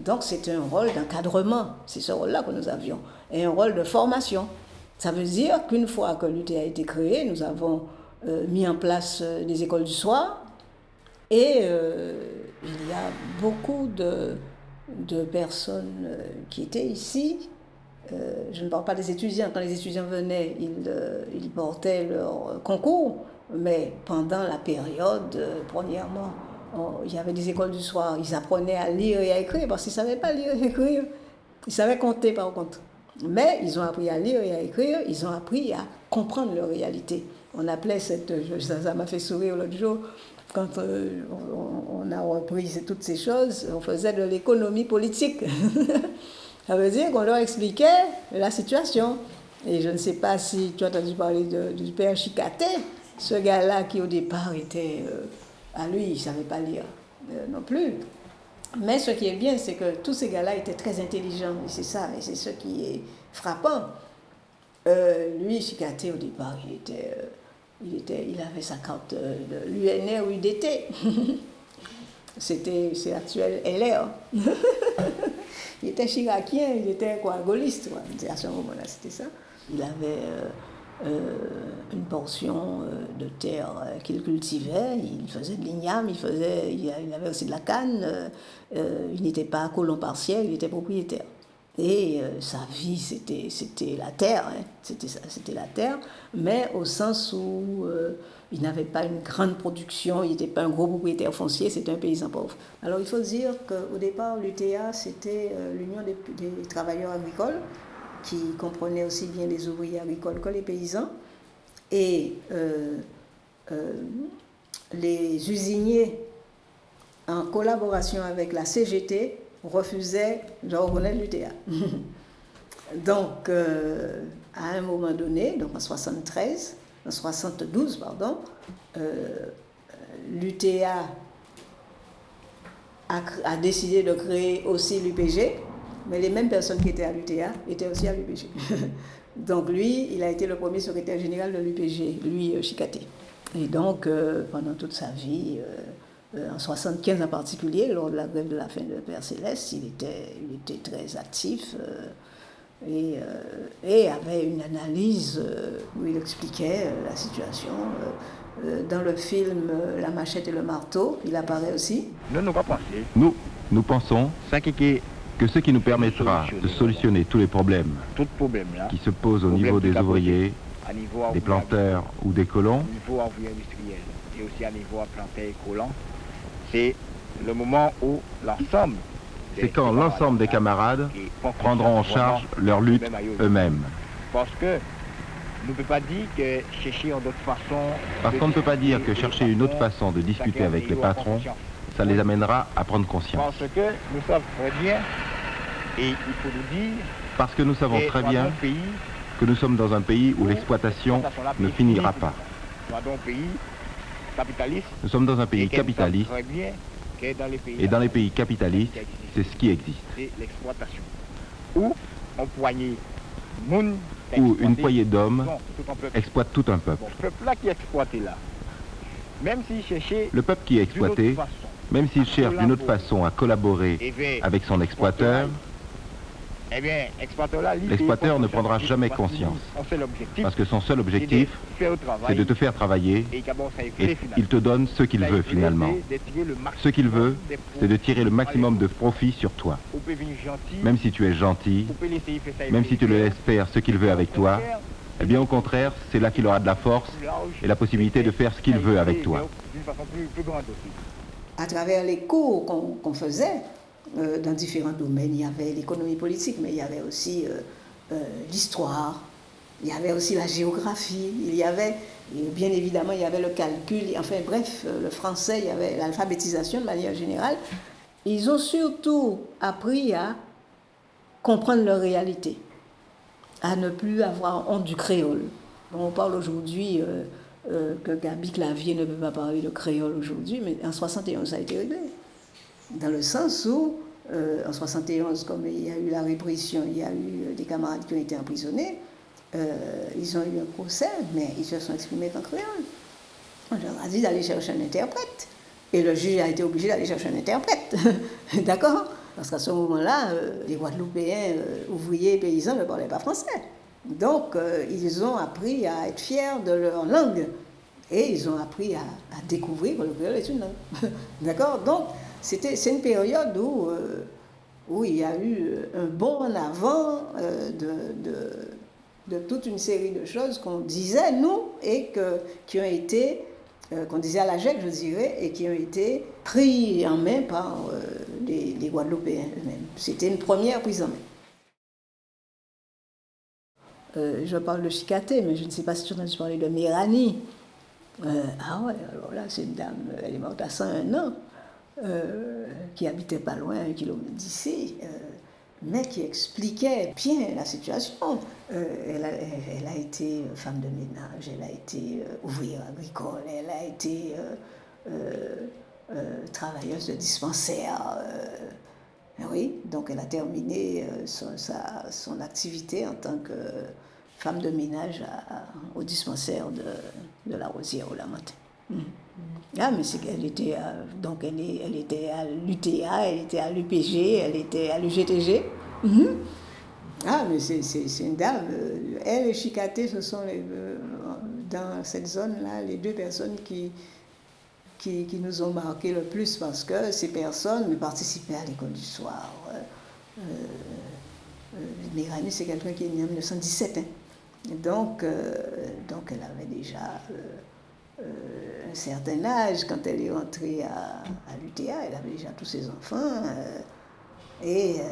donc c'est un rôle d'encadrement, c'est ce rôle-là que nous avions, et un rôle de formation. Ça veut dire qu'une fois que l'UTA a été créé, nous avons mis en place des écoles du soir, et il y a beaucoup de, de personnes euh, qui étaient ici. Euh, je ne parle pas des étudiants. Quand les étudiants venaient, ils, euh, ils portaient leur concours. Mais pendant la période, premièrement, il y avait des écoles du soir, ils apprenaient à lire et à écrire parce qu'ils ne savaient pas lire et écrire. Ils savaient compter par contre. Mais ils ont appris à lire et à écrire, ils ont appris à comprendre leur réalité. On appelait cette. Ça m'a fait sourire l'autre jour, quand euh, on, a repris toutes ces choses, on faisait de l'économie politique. ça veut dire qu'on leur expliquait la situation. Et je ne sais pas si tu as entendu parler du père Chicaté, ce gars-là qui au départ était. Euh, à lui, il ne savait pas lire euh, non plus. Mais ce qui est bien, c'est que tous ces gars-là étaient très intelligents, et c'est ça, et c'est ce qui est frappant. Euh, lui, Chicaté, au départ, il, était, euh, il, était, il avait sa carte de l'UNR ou UDT. C'était, c'est actuel LR. il était chiracien, il était quoi, gaulliste, à ce moment-là, c'était ça. Il avait une portion euh, de terre euh, qu'il cultivait. Il faisait de l'igname, il, il avait aussi de la canne. il n'était pas colon partiel, il était propriétaire. Et sa vie, c'était, la terre, hein. c'était, la terre, mais au sens où il n'avait pas une grande production, il n'était pas un gros propriétaire foncier, c'était un paysan pauvre. Alors il faut dire qu'au départ, l'UTA, c'était l'Union des, travailleurs agricoles, qui comprenait aussi bien les ouvriers agricoles que les paysans. Et euh, euh, les usiniers, en collaboration avec la CGT, refusaient de reconnaître l'UTA. donc, euh, à un moment donné, donc en 73, en 72, pardon, l'UTA a, a, décidé de créer aussi l'UPG, mais les mêmes personnes qui étaient à l'UTA étaient aussi à l'UPG. donc lui, il a été le premier secrétaire général de l'UPG, lui, euh, Chicaté. Et donc, euh, pendant toute sa vie, euh, en 75 en particulier, lors de la grève de la fin de Père Céleste, il était, il était très actif et, et, avait une analyse où il expliquait la situation. dans le film La machette et le marteau, il apparaît aussi. Nous, nous, nous, nous pensons que ce qui nous permettra de solutionner tous les problèmes qui se posent au niveau des ouvriers, des planteurs ou des colons, et aussi à niveau planteurs et colons, c'est le moment où l'ensemble c'est quand l'ensemble des camarades prendront en charge leur lutte eux-mêmes. Parce que ne peut pas dire que chercher d'autres façons. Parce qu'on ne peut pas dire que chercher une autre façon de discuter avec les patrons, ça les amènera à prendre conscience. Parce que nous savons très bien et il faut nous dire. Parce que nous savons très bien que nous sommes dans un pays où l'exploitation ne finira pas. Nous sommes dans un pays capitaliste. Et dans les pays capitalistes, c'est ce qui existe. l'exploitation. Ou où une poignée d'hommes exploite tout un peuple. Le peuple qui est exploité, même s'il cherche d'une autre façon à collaborer avec son exploiteur, eh l'exploiteur ne prendra jamais conscience. Parce que son seul objectif, c'est de te faire travailler et il te donne ce qu'il veut finalement. Ce qu'il veut, c'est de tirer le maximum de profit sur toi. Même si tu es gentil, même si tu le laisses faire ce qu'il veut avec toi, eh bien au contraire, c'est là qu'il aura de la force et la possibilité de faire ce qu'il veut avec toi. À travers les cours qu'on faisait, dans différents domaines. Il y avait l'économie politique, mais il y avait aussi euh, euh, l'histoire, il y avait aussi la géographie, il y avait, bien évidemment, il y avait le calcul, enfin bref, le français, il y avait l'alphabétisation de manière générale. Ils ont surtout appris à comprendre leur réalité, à ne plus avoir honte du créole. on parle aujourd'hui que Gabi Clavier ne peut pas parler de créole aujourd'hui, mais en 71, ça a été réglé dans le sens où, euh, en 71, comme il y a eu la répression, il y a eu des camarades qui ont été emprisonnés, euh, ils ont eu un procès, mais ils se sont exprimés en créole. On leur a dit d'aller chercher un interprète. Et le juge a été obligé d'aller chercher un interprète. D'accord? Parce qu'à ce moment-là, euh, les Guadeloupéens, ouvriers, paysans ne parlaient pas français. Donc, ils ont appris à être fiers de leur langue. Et ils ont appris à, à découvrir que le créole est une langue. D'accord? Donc, c'est une période où, euh, où il y a eu un bond en avant euh, de, de, toute une série de choses qu'on disait, nous, et que, qui ont été euh, qu'on disait à la GEC, je dirais, et qui ont été pris en main par euh, les, Guadeloupéens eux-mêmes. C'était une première prise en main. Euh, je parle de Chicaté, mais je ne sais pas si tu as entendu de Mirani. ah ouais, alors là, c'est une dame, elle est morte à 101 ans, qui habitait pas loin, un kilomètre d'ici mais qui expliquait bien la situation. Euh, elle, a, été femme de ménage, elle a été euh, ouvrière agricole, elle a été euh, travailleuse de dispensaire. oui, donc elle a terminé son, activité en tant que femme de ménage au dispensaire de, la Rosière au Lamentin. Mm. Ah, mais c'est qu'elle était, donc elle, est, elle était à l'UTA, elle était à l'UPG, elle était à l'UGTG. Mm-hmm. Ah, mais c'est une dame. Elle et Chicaté, ce sont les, euh, dans cette zone-là les deux personnes qui, qui, qui, nous ont marqué le plus parce que ces personnes participaient à l'école du soir. Euh, euh, c'est quelqu'un qui est né en 1917. Hein. Donc, euh, donc elle avait déjà un certain âge quand elle est rentrée à, à l'UTA. Elle avait déjà tous ses enfants. Et euh,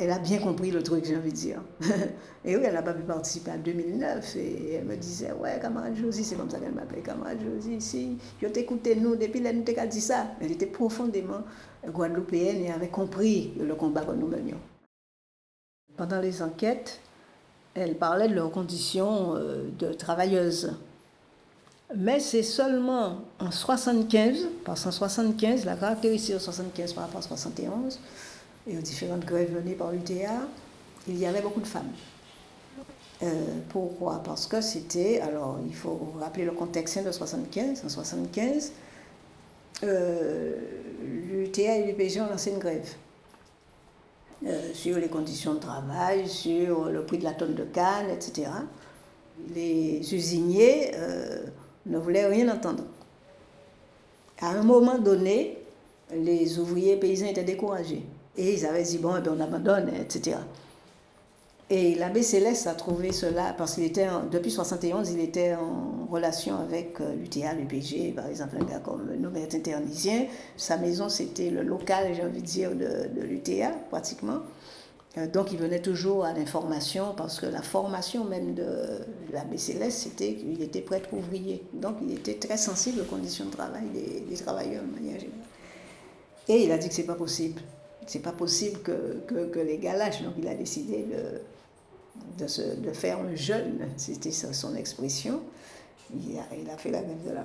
elle a bien compris le truc, j'ai envie de dire. et oui, elle n'a pas pu participer en 2009. Et elle me disait, ouais, camarade Josie, c'est comme ça qu'elle m'appelait, camarade Josie, si je t'écoutais, nous, depuis la nuit, dit ça. Elle était profondément guadeloupéenne et avait compris le combat que nous menions. Pendant les enquêtes, elle parlait de leurs conditions euh, de travailleuses. Mais c'est seulement en 75, parce qu'en 75, la caractéristique de 75 par rapport à 71, et aux différentes grèves menées par l'UTA, il y avait beaucoup de femmes. Euh, pourquoi? Parce que c'était, alors il faut rappeler le contexte de 75. En 75, euh, l'UTA et l'UPG ont lancé une grève euh, sur les conditions de travail, sur le prix de la tonne de canne, etc. Les usiniers ne voulaient rien entendre. À un moment donné, les ouvriers paysans étaient découragés. Et ils avaient dit, bon, eh ben, on abandonne, etc. Et l'abbé Céleste a trouvé cela parce qu'il était, depuis 71, il était en relation avec euh, l'UTA, l'UPG, par exemple, un gars comme Norbert Internisien. Sa maison, c'était le local, j'ai envie de dire, de l'UTA, pratiquement. Euh, donc, il venait toujours à l'information parce que la formation même de l'abbé Céleste, c'était qu'il était prêtre ouvrier. Donc, il était très sensible aux conditions de travail des, travailleurs de manière générale. Et il a dit que ce n'est pas possible c'est pas possible que, les gars lâchent. Donc il a décidé de, de, se, de faire un jeûne, c'était son expression. Il a, fait la grève de la.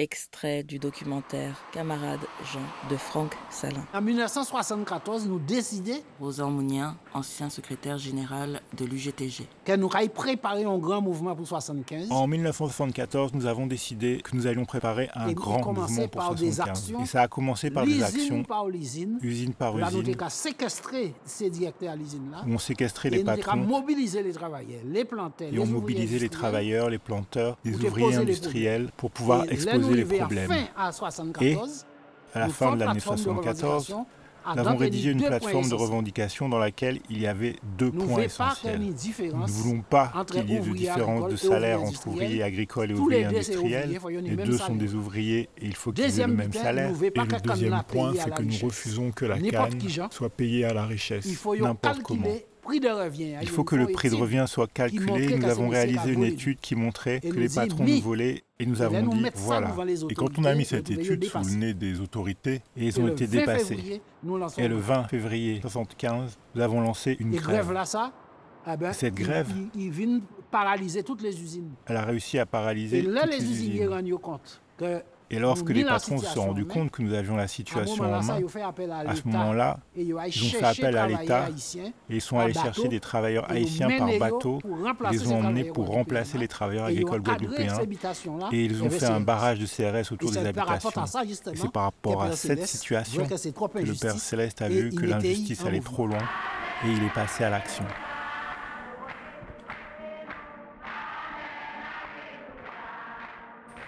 Extrait du documentaire Camarade Jean de Franck Salin. En 1974, nous décidons. Rosa Mounien, ancien secrétaire général de l'UGTG. Que nous allions préparer un grand mouvement pour 75. En 1974, nous avons décidé que nous allions préparer un grand mouvement pour par 75. Des actions, Et ça a commencé par des actions. par usine. Usine par usine. Là, nous avons séquestré ces directeurs à l'usine-là. On séquestré les patrons. Nous avons mobilisé les travailleurs, les planteurs. Et on mobilisé les travailleurs, les planteurs, les ouvriers industriels pour pouvoir exposer les problèmes. Et à la fin de l'année 1974, nous avons rédigé une plateforme de revendication dans laquelle il y avait deux points essentiels. Nous ne voulons pas qu'il y ait de différence de salaire entre ouvriers agricoles et ouvriers industriels. Les deux sont des ouvriers et il faut qu'ils aient le même salaire. Et le deuxième point, c'est que nous refusons que la canne soit payée à la richesse, n'importe comment. Il faut que le prix de revient soit calculé. Nous avons réalisé une étude qui montrait que les patrons nous volaient et nous avons dit voilà. Et quand on a mis cette étude sous le nez des autorités, et ils ont été dépassés. Et le 20 février 1975, nous avons lancé une grève. Eh ben, cette grève, paralyser toutes les usines. Elle a réussi à paralyser et là, toutes les, les usiniers usines. compte que et lorsque les patrons se sont rendus compte que nous avions la situation en main, à ce moment-là, ils ont fait appel à l'État et ils sont allés chercher des travailleurs haïtiens par bateau. Ils les ont emmenés pour remplacer les travailleurs agricoles guadeloupéens. Et ils ont fait un barrage de CRS autour des habitations. Et c'est par rapport à cette situation que le Père Céleste a vu que l'injustice allait trop loin et il est passé à l'action.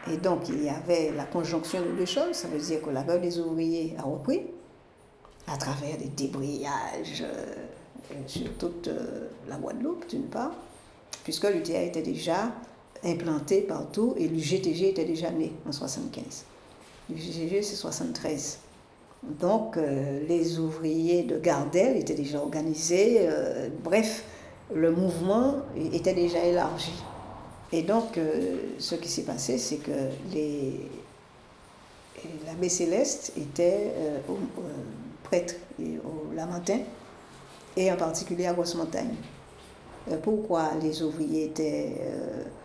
Et donc, il y avait la conjonction de deux choses. Ça veut dire que la grève des ouvriers a repris à travers des débrayages euh, sur toute euh, la Guadeloupe, d'une part, puisque l'UTA était déjà implanté partout et l'UGTG était déjà né en 75. L'UGTG, c'est 73. Donc, euh, les ouvriers de Gardel étaient déjà organisés. Bref, le mouvement était déjà élargi. Et donc, euh, ce qui s'est passé, c'est que les, l'abbé Céleste était au, prêtre au Lamentin, et en particulier à Grosse-Montagne. pourquoi les ouvriers étaient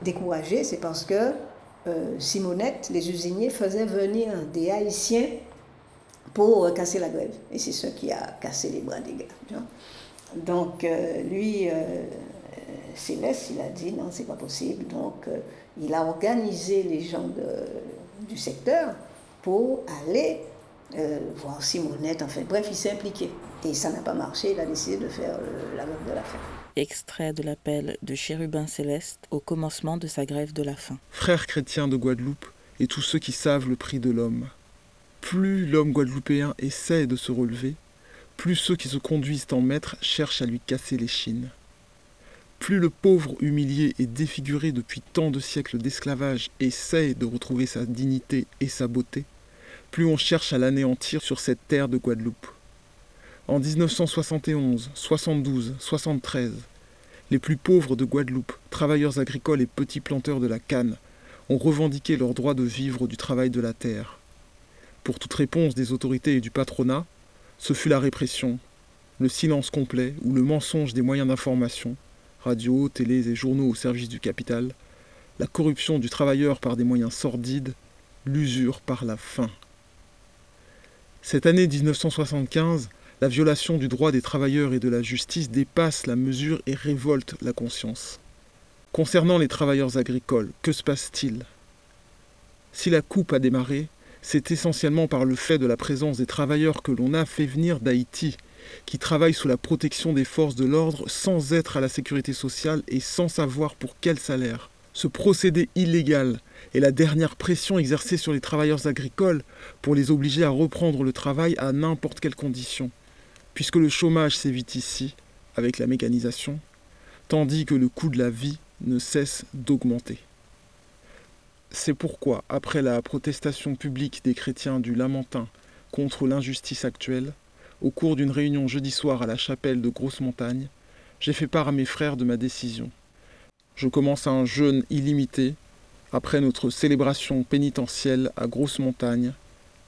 découragés? C'est parce que Simonette, les usiniers, faisaient venir des Haïtiens pour casser la grève. Et c'est ce qui a cassé les bras des gars. Donc, euh, lui, euh, Céleste, il a dit non, c'est pas possible. Donc, euh, il a organisé les gens de, du secteur pour aller voir Simonette. Enfin, bref, il s'est impliqué. Et ça n'a pas marché. Il a décidé de faire la grève de la faim. Extrait de l'appel de Chérubin Céleste au commencement de sa grève de la faim. Frères chrétiens de Guadeloupe et tous ceux qui savent le prix de l'homme, plus l'homme guadeloupéen essaie de se relever, plus ceux qui se conduisent en maître cherchent à lui casser les chines. Plus le pauvre humilié et défiguré depuis tant de siècles d'esclavage essaie de retrouver sa dignité et sa beauté, plus on cherche à l'anéantir sur cette terre de Guadeloupe. En 1971, 72, 73, les plus pauvres de Guadeloupe, travailleurs agricoles et petits planteurs de la canne, ont revendiqué leur droit de vivre du travail de la terre. Pour toute réponse des autorités et du patronat, ce fut la répression, le silence complet ou le mensonge des moyens d'information, radio, télé et journaux au service du capital, la corruption du travailleur par des moyens sordides, l'usure par la faim. Cette année 1975, la violation du droit des travailleurs et de la justice dépasse la mesure et révolte la conscience. Concernant les travailleurs agricoles, que se passe-t-il? Si la coupe a démarré, c'est essentiellement par le fait de la présence des travailleurs que l'on a fait venir d'Haïti, qui travaillent sous la protection des forces de l'ordre sans être à la sécurité sociale et sans savoir pour quel salaire. Ce procédé illégal est la dernière pression exercée sur les travailleurs agricoles pour les obliger à reprendre le travail à n'importe quelle condition, puisque le chômage s'évite ici avec la mécanisation, tandis que le coût de la vie ne cesse d'augmenter. C'est pourquoi, après la protestation publique des chrétiens du Lamentin contre l'injustice actuelle, au cours d'une réunion jeudi soir à la chapelle de Grosse-Montagne, j'ai fait part à mes frères de ma décision. Je commence un jeûne illimité après notre célébration pénitentielle à Grosse-Montagne,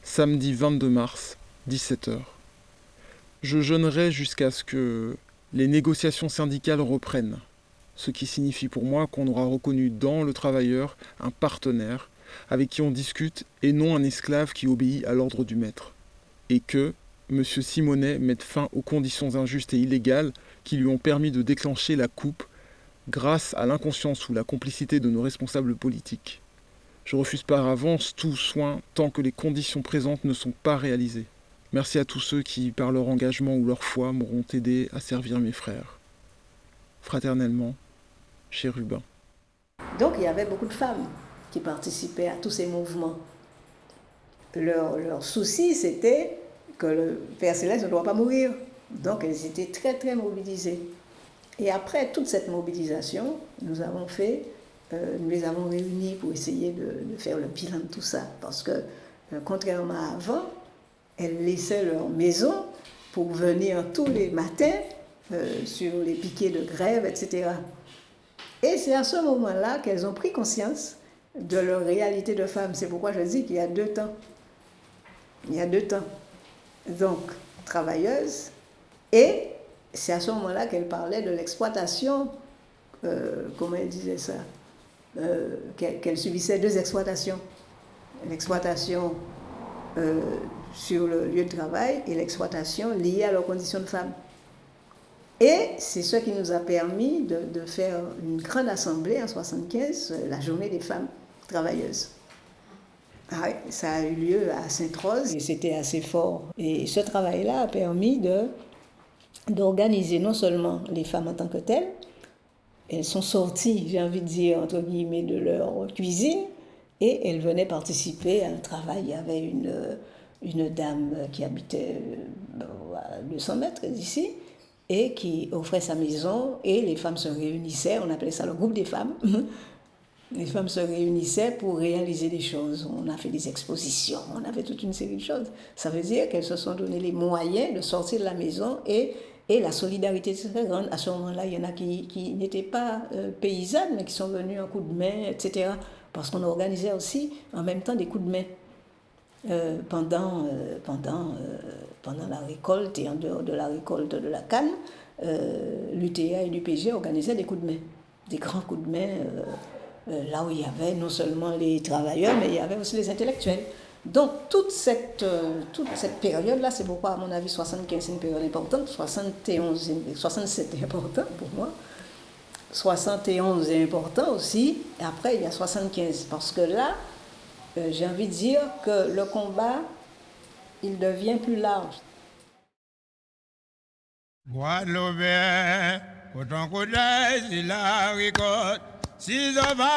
samedi 22 mars, 17h. Je jeûnerai jusqu'à ce que les négociations syndicales reprennent ce qui signifie pour moi qu'on aura reconnu dans le travailleur un partenaire avec qui on discute et non un esclave qui obéit à l'ordre du maître. Et que M. Simonet mette fin aux conditions injustes et illégales qui lui ont permis de déclencher la coupe grâce à l'inconscience ou la complicité de nos responsables politiques. Je refuse par avance tout soin tant que les conditions présentes ne sont pas réalisées. Merci à tous ceux qui, par leur engagement ou leur foi, m'auront aidé à servir mes frères. Fraternellement, chérubin. Donc il y avait beaucoup de femmes qui participaient à tous ces mouvements. Leur souci, c'était que le Père Céleste ne doit pas mourir. Donc elles étaient très très mobilisées. Et après toute cette mobilisation, nous avons fait, euh, nous les avons réunis pour essayer de, faire le bilan de tout ça. Parce que, euh, contrairement à avant, elles laissaient leur maison pour venir tous les matins euh, sur les piquets de grève, etc. Et c'est à ce moment-là qu'elles ont pris conscience de leur réalité de femme. C'est pourquoi je dis qu'il y a deux temps. Il y a deux temps. Donc, travailleuse, et c'est à ce moment-là qu'elle parlait de l'exploitation, euh, comment elle disait ça, euh, qu'elle subissait deux exploitations. L'exploitation euh, sur le lieu de travail et l'exploitation liée à leurs conditions de femme. Et c'est ce qui nous a permis de, faire une grande assemblée en 75, la journée des femmes travailleuses. Ah ça a eu lieu à Sainte-Rose et c'était assez fort. Et ce travail-là a permis d'organiser non seulement les femmes en tant que telles, elles sont sorties, j'ai envie de dire, entre guillemets, de leur cuisine et elles venaient participer à un travail. Il y avait une, une dame qui habitait euh, à 200 mètres d'ici et qui offrait sa maison et les femmes se réunissaient, on appelait ça le groupe des femmes. les femmes se réunissaient pour réaliser des choses. On a fait des expositions, on a fait toute une série de choses. Ça veut dire qu'elles se sont donné les moyens de sortir de la maison et, et la solidarité était très grande. À ce moment-là, il y en a qui, qui n'étaient pas euh, paysannes, mais qui sont venues en coup de main, etc. Parce qu'on organisait aussi en même temps des coups de main. Euh, pendant, euh, pendant, pendant la récolte et en dehors de la récolte de la canne, l'UTA et l'UPG organisaient des coups de main, des grands coups de main là où il y avait non seulement les travailleurs, mais il y avait aussi les intellectuels. Donc toute cette, euh, toute cette période-là, c'est pourquoi à mon avis 75 c'est une période importante, 71, 67 est important pour moi, 71 est important aussi, et après il y a 75, parce que là, euh, j'ai envie de dire que le combat, il devient plus large. Guadeloupe,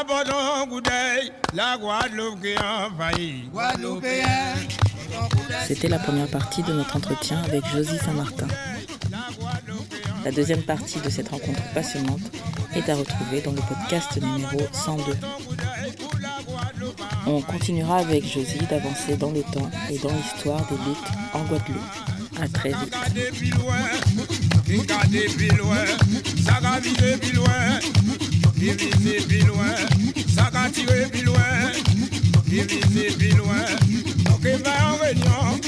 pas ton coup d'œil, la Guadeloupe qui envahit. C'était la première partie de notre entretien avec Josie Saint-Martin. La deuxième partie de cette rencontre passionnante est à retrouver dans le podcast numéro 102. On continuera avec Josie d'avancer dans le temps et dans l'histoire des luttes en Guadeloupe. À très vite. Vise plus loin, ça va loin. Va en réunion,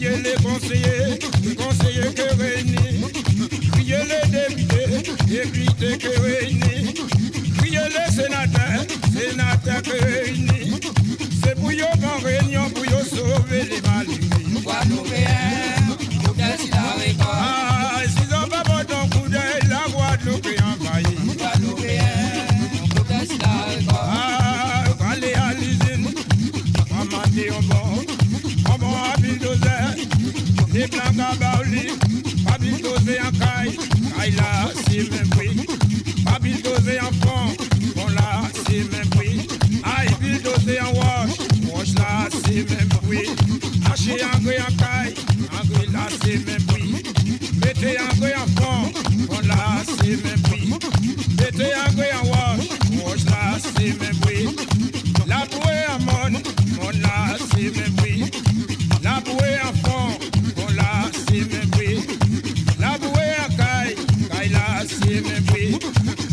les conseillers, conseillers que réunis, les députés, députés que réunis, les sénateurs, sénateurs que réunis. C'est pour eux réunion, pour sauver les n'ont pas coup d'œil, la. Des blancs à baouli, pas bulldozer en caille, caille là, c'est même prix. Pas bulldozer en fond, fond là, c'est même prix. Aïe, bulldozer en wash, wash là, c'est même prix. Haché en gré en caille, en gré là, c'est même prix. Mettez en gré en fond, fond là, c'est même prix. Mettez en gré en wash, wash là, c'est même prix. La bouée à mon c'est même prix. La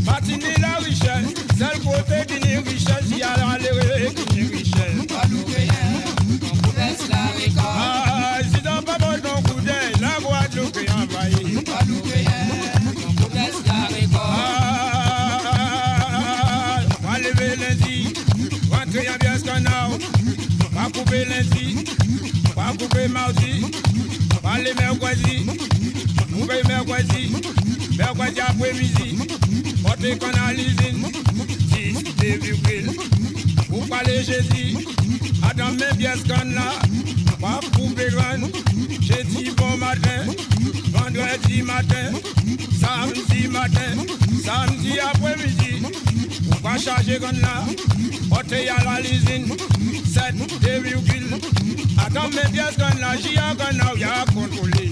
Patiner la richesse, c'est le côté richesse, y a richesse. Ah, la envahie. Pas. Ah, va lever lundi, rentrer en bien ce qu'on a. Pas couper lundi, pas couper mardi, mercredis, couper mercredi, mercredi après-midi, porter canalisine, 10 virgule, pour parler jeudi, attends couper grand, jeudi bon vendredi là, porter à la lisine, 7 virgule. Attends, mais bien ce qu'on a, j'y a qu'on a, y'a contrôlé.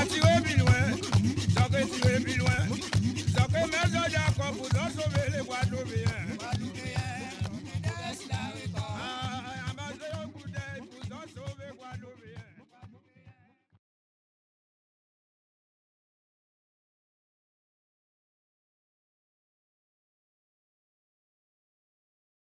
Jacques, tu plus loin. Jacques, tu es plus loin. Jacques, mais Jacques, vous en sauvez.